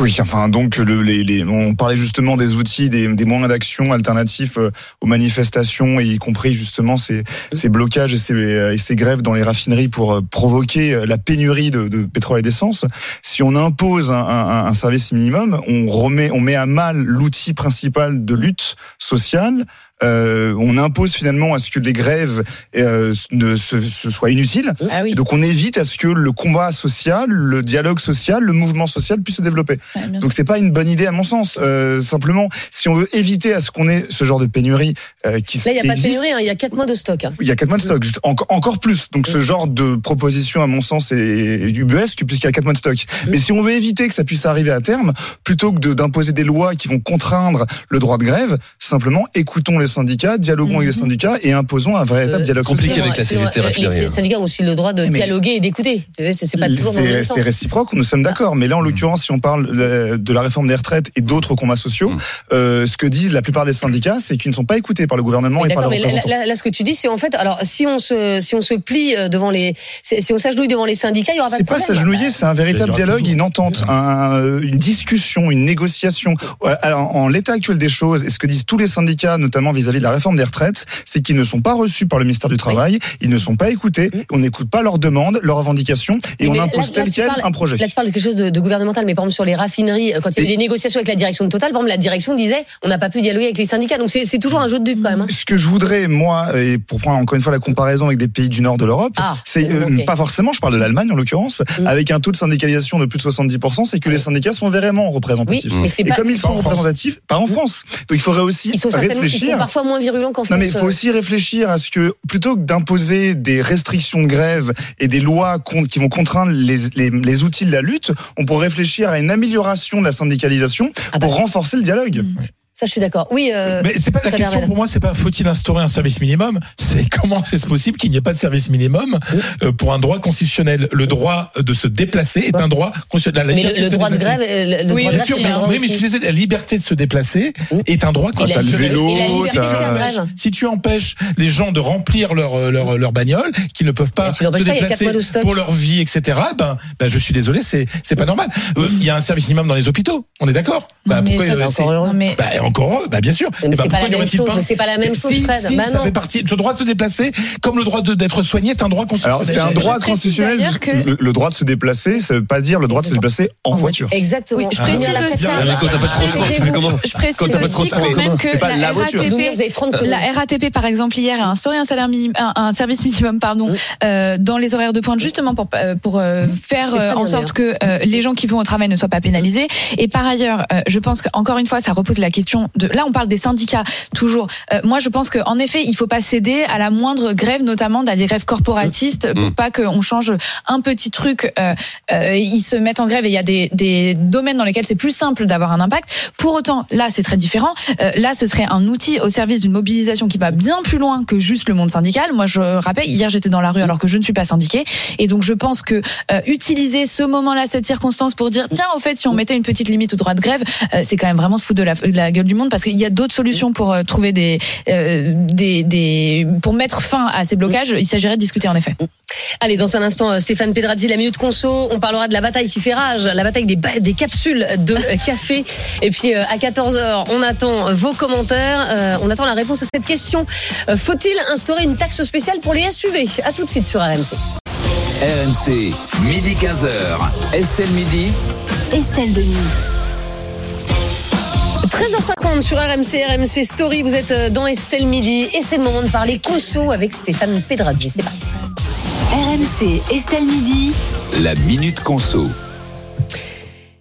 Oui, enfin donc le, les, les- on parlait justement des outils, des, des moyens d'action alternatifs euh, aux manifestations, et y compris justement ces, ces blocages et ces, et ces grèves dans les raffineries pour euh, provoquer la pénurie de, de pétrole et d'essence. Si on impose un, un- un service minimum, on remet, on met à mal l'outil principal de lutte sociale euh, on impose finalement à ce que les grèves euh, ne se, se soient inutiles. Ah oui. Donc on évite à ce que le combat social, le dialogue social, le mouvement social puisse se développer. Bien Donc c'est pas une bonne idée à mon sens. Euh, simplement, si on veut éviter à ce qu'on ait ce genre de pénurie euh, qui Là, il n'y a pas de pénurie, hein, il y a 4 mois de stock. hein. il y a quatre mois de stock, encore, encore plus. Donc ce genre de proposition, à mon sens, est du UBS puisqu'il y a quatre mois de stock. Mais si on veut éviter que ça puisse arriver à terme, plutôt que de- d'imposer des lois qui vont contraindre le droit de grève, simplement écoutons les syndicats, dialoguons avec les syndicats et imposons un véritable Euh, dialogue compliqué avec la CGT, Les syndicats ont aussi le droit de Mais- dialoguer et d'écouter. C'est c'est pas toujours dans le même C'est sens. c'est réciproque, nous sommes d'accord. Mais là, en l'occurrence, si on parle de la réforme des retraites et d'autres combats sociaux, Mm. euh, ce que disent la plupart des syndicats, c'est qu'ils ne sont pas écoutés par le gouvernement Mais et par les là, représentants. là- là, ce que tu dis, c'est en fait, alors si on se si on se plie euh, devant les, si on s'agenouille devant les syndicats, il y aura pas C'est de pas problème. s'agenouiller, c'est un véritable dialogue, une entente, un- une discussion, une négociation. Alors, en l'état actuel des choses, et ce que disent tous les syndicats, notamment vis-à-vis de la réforme des retraites, c'est qu'ils ne sont pas reçus par le ministère du Travail, ils ne sont pas écoutés, on n'écoute pas leurs demandes, leurs revendications, et Mais on impose là, tel quel parles- un projet. Là, tu parles de quelque chose de, de gouvernemental, mais par exemple sur les raffineries, euh, quand il y a eu des négociations avec la direction de Total, par exemple, la direction disait on n'a pas pu dialoguer avec les syndicats. Donc c'est toujours un jeu de dupes quand même. hein. Ce que je voudrais, moi, et pour prendre encore une fois la comparaison avec des pays du nord de l'Europe, Ah, c'est euh, pas forcément, je parle de l'Allemagne en l'occurrence, Mm. avec un taux de syndicalisation de plus de 70%, c'est que les syndicats sont vraiment représentatifs. Oui, mais c'est et pas- comme ils sont représentatifs, pas en France. Donc il faudrait aussi Ils sont réfléchir. Parfois moins virulents qu'en Non mais il faut euh. aussi réfléchir à ce que plutôt que d'imposer des restrictions de grève et des lois qui vont contraindre les, les, les outils de la lutte, on pourrait réfléchir à une amélioration de la syndicalisation Ah bah. pour renforcer le dialogue. Ça, je suis d'accord. Oui. euh, Mais c'est pas la question pour moi, c'est pas faut-il instaurer un service minimum, c'est comment c'est possible qu'il n'y ait pas de service minimum euh, pour un droit constitutionnel. Le droit de se déplacer est un droit constitutionnel. La Mais le, droit de déplacer. grève, euh, le Oui, droit de Bien grève, sûr, mais, oui, mais je suis désolé, la liberté de se déplacer Mm. est un droit constitutionnel. si, tu empêches, grève. si tu empêches les gens de remplir leur leur leur bagnole, qu'ils ne peuvent pas se déplacer pour leur vie, etc. Ben, ben je suis désolé, c'est c'est pas normal. Euh, Il y a un service minimum dans les hôpitaux, on est d'accord? Ben, pourquoi, euh, encore heureux, ben, bien sûr. Mais ben, c'est pas pourquoi la même chose, pas mais c'est pas la même chose, si, Fred. Si, Bah ça non. fait partie. Ce droit de se déplacer, comme le droit de- d'être soigné, est un droit Alors constitutionnel. c'est un droit constitutionnel. que- Le, le droit de se déplacer, ça veut pas dire le droit de se déplacer en voiture. Exactement. Oui, je Ah, précise La aussi. Ah, quand Je précise aussi même que la, RATP vous avez 30 secondes. La RATP, par exemple, hier a instauré un salaire minimum, un, service minimum, pardon, euh, dans les horaires de pointe, justement pour euh, pour euh, faire euh, en sorte que euh, les gens qui vont au travail ne soient pas pénalisés. Et par ailleurs, euh, je pense qu'encore une fois, ça repose la question de. Là, on parle des syndicats toujours. Euh, moi, je pense qu'en effet, il faut pas céder à la moindre grève, notamment dans des grèves corporatistes, pour pas qu'on change un petit truc. Euh, euh, ils se mettent en grève et il y a des, des domaines dans lesquels c'est plus simple d'avoir un impact. Pour autant, là, c'est très différent. Euh, là, ce serait un outil au service d'une mobilisation qui va bien plus loin que juste le monde syndical. Moi, je rappelle, hier, j'étais dans la rue alors que je ne suis pas syndiquée. Et donc, je pense que euh, utiliser ce moment-là, cette circonstance pour dire, tiens, au fait, si on mettait une petite limite au droit de grève, euh, c'est quand même vraiment se foutre de la, de la gueule du monde parce qu'il y a d'autres solutions pour euh, trouver des, euh, des, des, pour mettre fin à ces blocages. Il s'agirait de discuter, en effet. Allez, dans un instant, euh, Stéphane Pedrazzi, la minute conso. On parlera de la bataille qui fait rage, la bataille des, ba- des capsules de café. Et puis euh, à 14h, on attend vos commentaires. Euh, on attend la réponse à cette question. Faut-il instaurer une taxe spéciale pour les SUV À tout de suite sur RMC. RMC, midi 15h. Estelle Midi. Estelle Denis. 13h50 sur RMC, RMC Story. Vous êtes euh, dans Estelle Midi et c'est le moment de parler conso avec Stéphane Pedrazzi. C'est parti. RMC, Estelle Midi. La minute conso.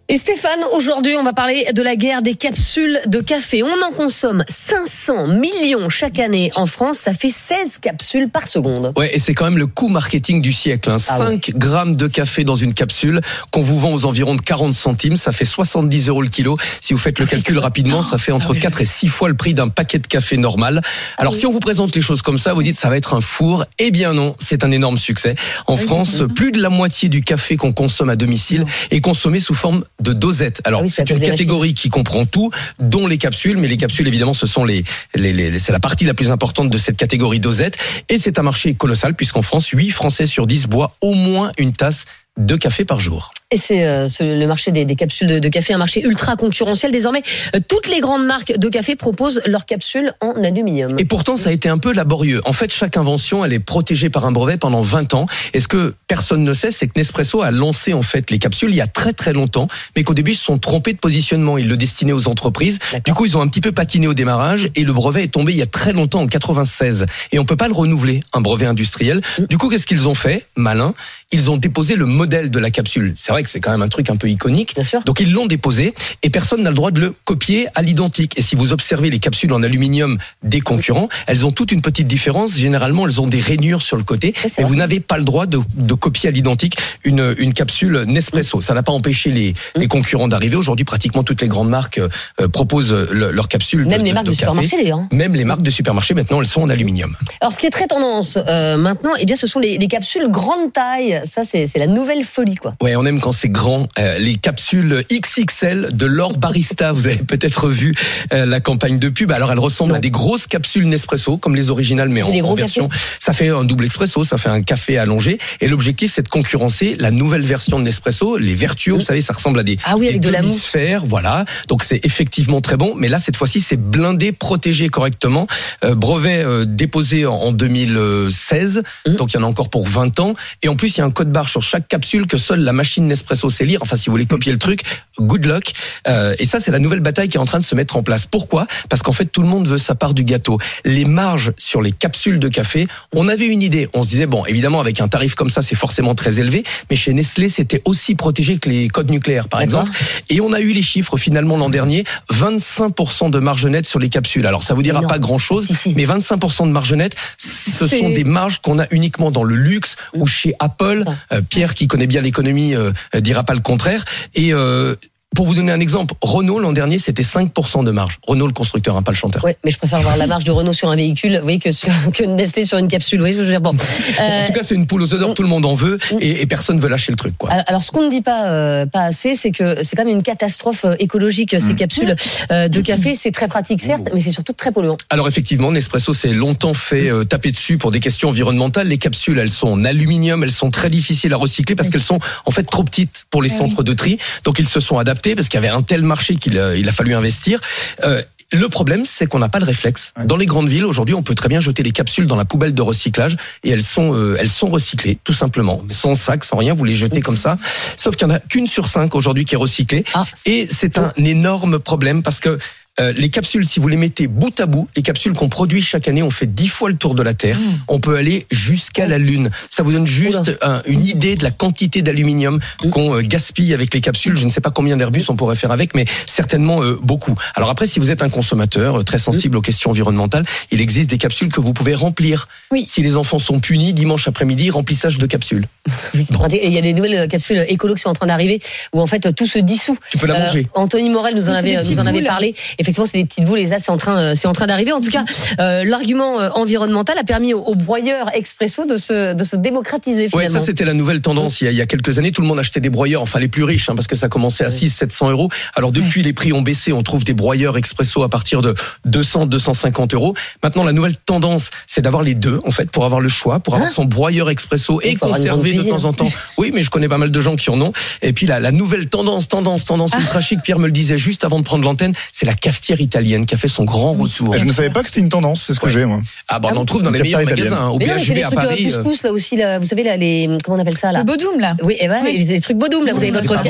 Et Stéphane, aujourd'hui, on va parler de la guerre des capsules de café. On en consomme 500 millions chaque année en France. Ça fait 16 capsules par seconde. Ouais, et c'est quand même le coût marketing du siècle. Hein. Ah 5 grammes de café dans une capsule qu'on vous vend aux environs de 40 centimes. Ça fait 70 euros le kilo. Si vous faites le calcul rapidement, ça fait entre 4 et 6 fois le prix d'un paquet de café normal. Alors, si on vous présente les choses comme ça, vous dites ça va être un four. Eh bien non, c'est un énorme succès. En France, plus de la moitié du café qu'on consomme à domicile est consommé sous forme de dosette. Alors, Ah oui, c'est une catégorie qui comprend tout, dont les capsules. Mais les capsules, évidemment, ce sont les, les, les- c'est la partie la plus importante de cette catégorie dosette. Et c'est un marché colossal puisqu'en France, 8 Français sur 10 boivent au moins une tasse de café par jour. Et c'est euh, ce- le marché des, des capsules de, de café, un marché ultra concurrentiel. Désormais, euh, toutes les grandes marques de café proposent leurs capsules en aluminium. Et pourtant, ça a été un peu laborieux. En fait, chaque invention, elle est protégée par un brevet pendant 20 ans. Et ce que personne ne sait, c'est que Nespresso a lancé en fait les capsules il y a très très longtemps, mais qu'au début, ils se sont trompés de positionnement. Ils le destinaient aux entreprises. Du coup, ils ont un petit peu patiné au démarrage et le brevet est tombé il y a très longtemps, en 96. Et on peut pas le renouveler, un brevet industriel. Du coup, qu'est-ce qu'ils ont fait Malin. Ils ont déposé le modèle de la capsule. C'est vrai que c'est quand même un truc un peu iconique. Donc ils l'ont déposé et personne n'a le droit de le copier à l'identique. Et si vous observez les capsules en aluminium des concurrents, elles ont toute une petite différence. Généralement, elles ont des rainures sur le côté. Et vous n'avez pas le droit de, de copier à l'identique une, une capsule Nespresso. Ça n'a pas empêché les, les concurrents d'arriver. Aujourd'hui, pratiquement toutes les grandes marques euh, proposent le- leurs capsules. Même de- les marques de supermarché, d'ailleurs. hein. Même les marques de supermarché, maintenant, elles sont en aluminium. Alors, ce qui est très tendance euh, maintenant, eh bien, ce sont les, les capsules grande taille. Ça, c'est c'est la nouvelle folie, quoi. Ouais, on aime quand c'est grand. Euh, les capsules XXL de l'or barista. Vous avez peut-être vu euh, la campagne de pub. Alors, elles ressemblent à des grosses capsules Nespresso, comme les originales, mais en, en version. cafés. Ça fait un double expresso, ça fait un café allongé. Et l'objectif, c'est de concurrencer la nouvelle version de Nespresso, les Vertuo. Vous savez, ça ressemble à des, Ah oui, avec des de la demi-sphères, Voilà. Donc, c'est effectivement très bon. Mais là, cette fois-ci, c'est blindé, protégé correctement. Euh, brevet euh, déposé en, en 2016. Mmh. Donc, il y en a encore pour 20 ans. Et en plus, il y a un code barre sur chaque capsule que seule la machine Nespresso sait lire. Enfin, si vous voulez copier le truc, good luck. Euh, et ça, c'est la nouvelle bataille qui est en train de se mettre en place. Pourquoi? Parce qu'en fait, tout le monde veut sa part du gâteau. Les marges sur les capsules de café, on avait une idée. On se disait, bon, évidemment, avec un tarif comme ça, c'est forcément très élevé. Mais chez Nestlé, c'était aussi protégé que les codes nucléaires, par exemple. Et on a eu les chiffres finalement l'an dernier, 25% de marge nette sur les capsules. Alors ça vous dira énorme. pas grand-chose, mais 25% de marge nette, ce sont des marges qu'on a uniquement dans le luxe ou chez Apple. Euh, Pierre, qui connaît bien l'économie, euh, dira pas le contraire. Et euh, pour vous donner un exemple, Renault l'an dernier c'était 5% de marge. Renault le constructeur, hein, pas le chanteur. Ouais, mais je préfère voir la marge de Renault sur un véhicule, voyez, que sur que Nestlé sur une capsule. Que je veux dire Bon. Euh, En tout cas, c'est une poule aux œufs d'or, tout le monde en veut et, et personne veut lâcher le truc. Quoi. Alors, ce qu'on ne dit pas, euh, pas assez, c'est que c'est quand même une catastrophe euh, écologique, ces capsules euh, de café. C'est très pratique, certes, mais c'est surtout très polluant. Alors effectivement, Nespresso s'est longtemps fait euh, taper dessus pour des questions environnementales. Les capsules, elles sont en aluminium, elles sont très difficiles à recycler parce qu'elles sont en fait trop petites pour les Ah centres de tri. Donc ils se sont adaptés parce qu'il y avait un tel marché qu'il euh, il a fallu investir. Euh, le problème, c'est qu'on n'a pas le réflexe. Dans les grandes villes, aujourd'hui, on peut très bien jeter les capsules dans la poubelle de recyclage et elles sont, euh, elles sont recyclées, tout simplement, sans sac, sans rien. Vous les jetez comme ça. Sauf qu'il y en a qu'une sur cinq aujourd'hui qui est recyclée. Et c'est un énorme problème parce que euh, les capsules, si vous les mettez bout à bout, les capsules qu'on produit chaque année, on fait dix fois le tour de la Terre. On peut aller jusqu'à la Lune. Ça vous donne juste un- une idée de la quantité d'aluminium qu'on euh, gaspille avec les capsules. Je ne sais pas combien d'Airbus on pourrait faire avec, mais certainement euh, beaucoup. Alors après, si vous êtes un consommateur très sensible aux questions environnementales, il existe des capsules que vous pouvez remplir. Si les enfants sont punis, dimanche après-midi, remplissage de capsules. Et il y a des nouvelles capsules écolo qui sont en train d'arriver, où en fait tout se dissout. Tu peux la manger. Anthony Morel nous en Oui, avait, nous en parlé. Effectivement, c'est des petites boules et ça, c'est en train, euh, c'est en train d'arriver. En tout cas, euh, l'argument euh, environnemental a permis aux, broyeurs expresso de se, de se démocratiser Ouais, finalement. ça c'était la nouvelle tendance. Il y, a, il y a quelques années, tout le monde achetait des broyeurs, enfin les plus riches, hein, parce que ça commençait à 6 700 euros. Alors depuis, les prix ont baissé. On trouve des broyeurs expresso à partir de 200 250 euros. Maintenant, la nouvelle tendance, c'est d'avoir les deux, en fait, pour avoir le choix, pour avoir son broyeur expresso et conserver de temps en temps. Oui, mais je connais pas mal de gens qui en ont. Et puis la, la nouvelle tendance, tendance, tendance ultra chic. Pierre me le disait juste avant de prendre l'antenne, c'est la cafetière italienne qui a fait son grand retour. Je ne savais pas que c'était une tendance, c'est ce que j'ai, moi. Ah bah on en trouve dans les meilleurs magasins. Au BHV des à trucs Paris. euh, pouce-pouce là aussi, là, vous savez là, les comment on appelle ça là? Le Bodoum, là. Oui, et Oui. les, trucs Bodoum là, vous avez votre.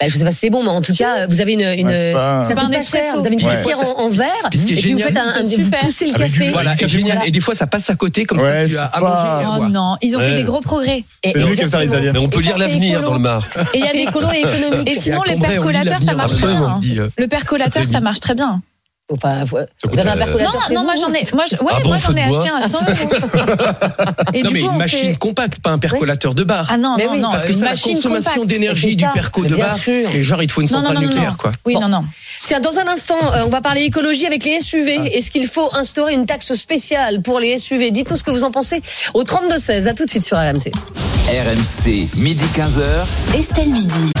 Bah, je sais pas si c'est bon, mais en tout cas, vous avez une, une Ouais, c'est pas- ça un espresso. Vous avez une Ouais. cafetière en, en verre, et puis vous faites un, un- c'est vous super. poussez le du- café. Voilà, et génial. Et des fois, ça passe à côté, comme Ouais, ça, tu as à Oh non, ils ont Ouais. fait des gros progrès. C'est lui qui a exactement. les aliens. Mais on peut lire ça, l'avenir dans le Mar. Et il y a des écolo et économique. Et sinon, les percolateurs, ça l'avenir marche très bien. Euh, Le percolateur, ça marche très bien. Enfin, vous, avez un percolateur Non, chez non, vous moi j'en ai. Moi, je- ouais, Ah bon, moi feu j'en ai bois acheté un à 100 euros. Et Non, du mais coup, une machine fait- compacte, pas un percolateur de bar. Ah non, Mais non, oui, non, Parce que une ça, la machine consommation compacte. d'énergie C'est du ça, perco de bien bar, sûr. et genre, il te faut une Non, non, centrale non, non, nucléaire, non. quoi. Oui, non, non. Tiens, dans un instant, euh, on va parler écologie avec les SUV. Ah. Est-ce qu'il faut instaurer une taxe spéciale pour les SUV Dites-nous ce que vous en pensez au 32-16. À tout de suite sur RMC. RMC, midi 15h. Estelle Midi.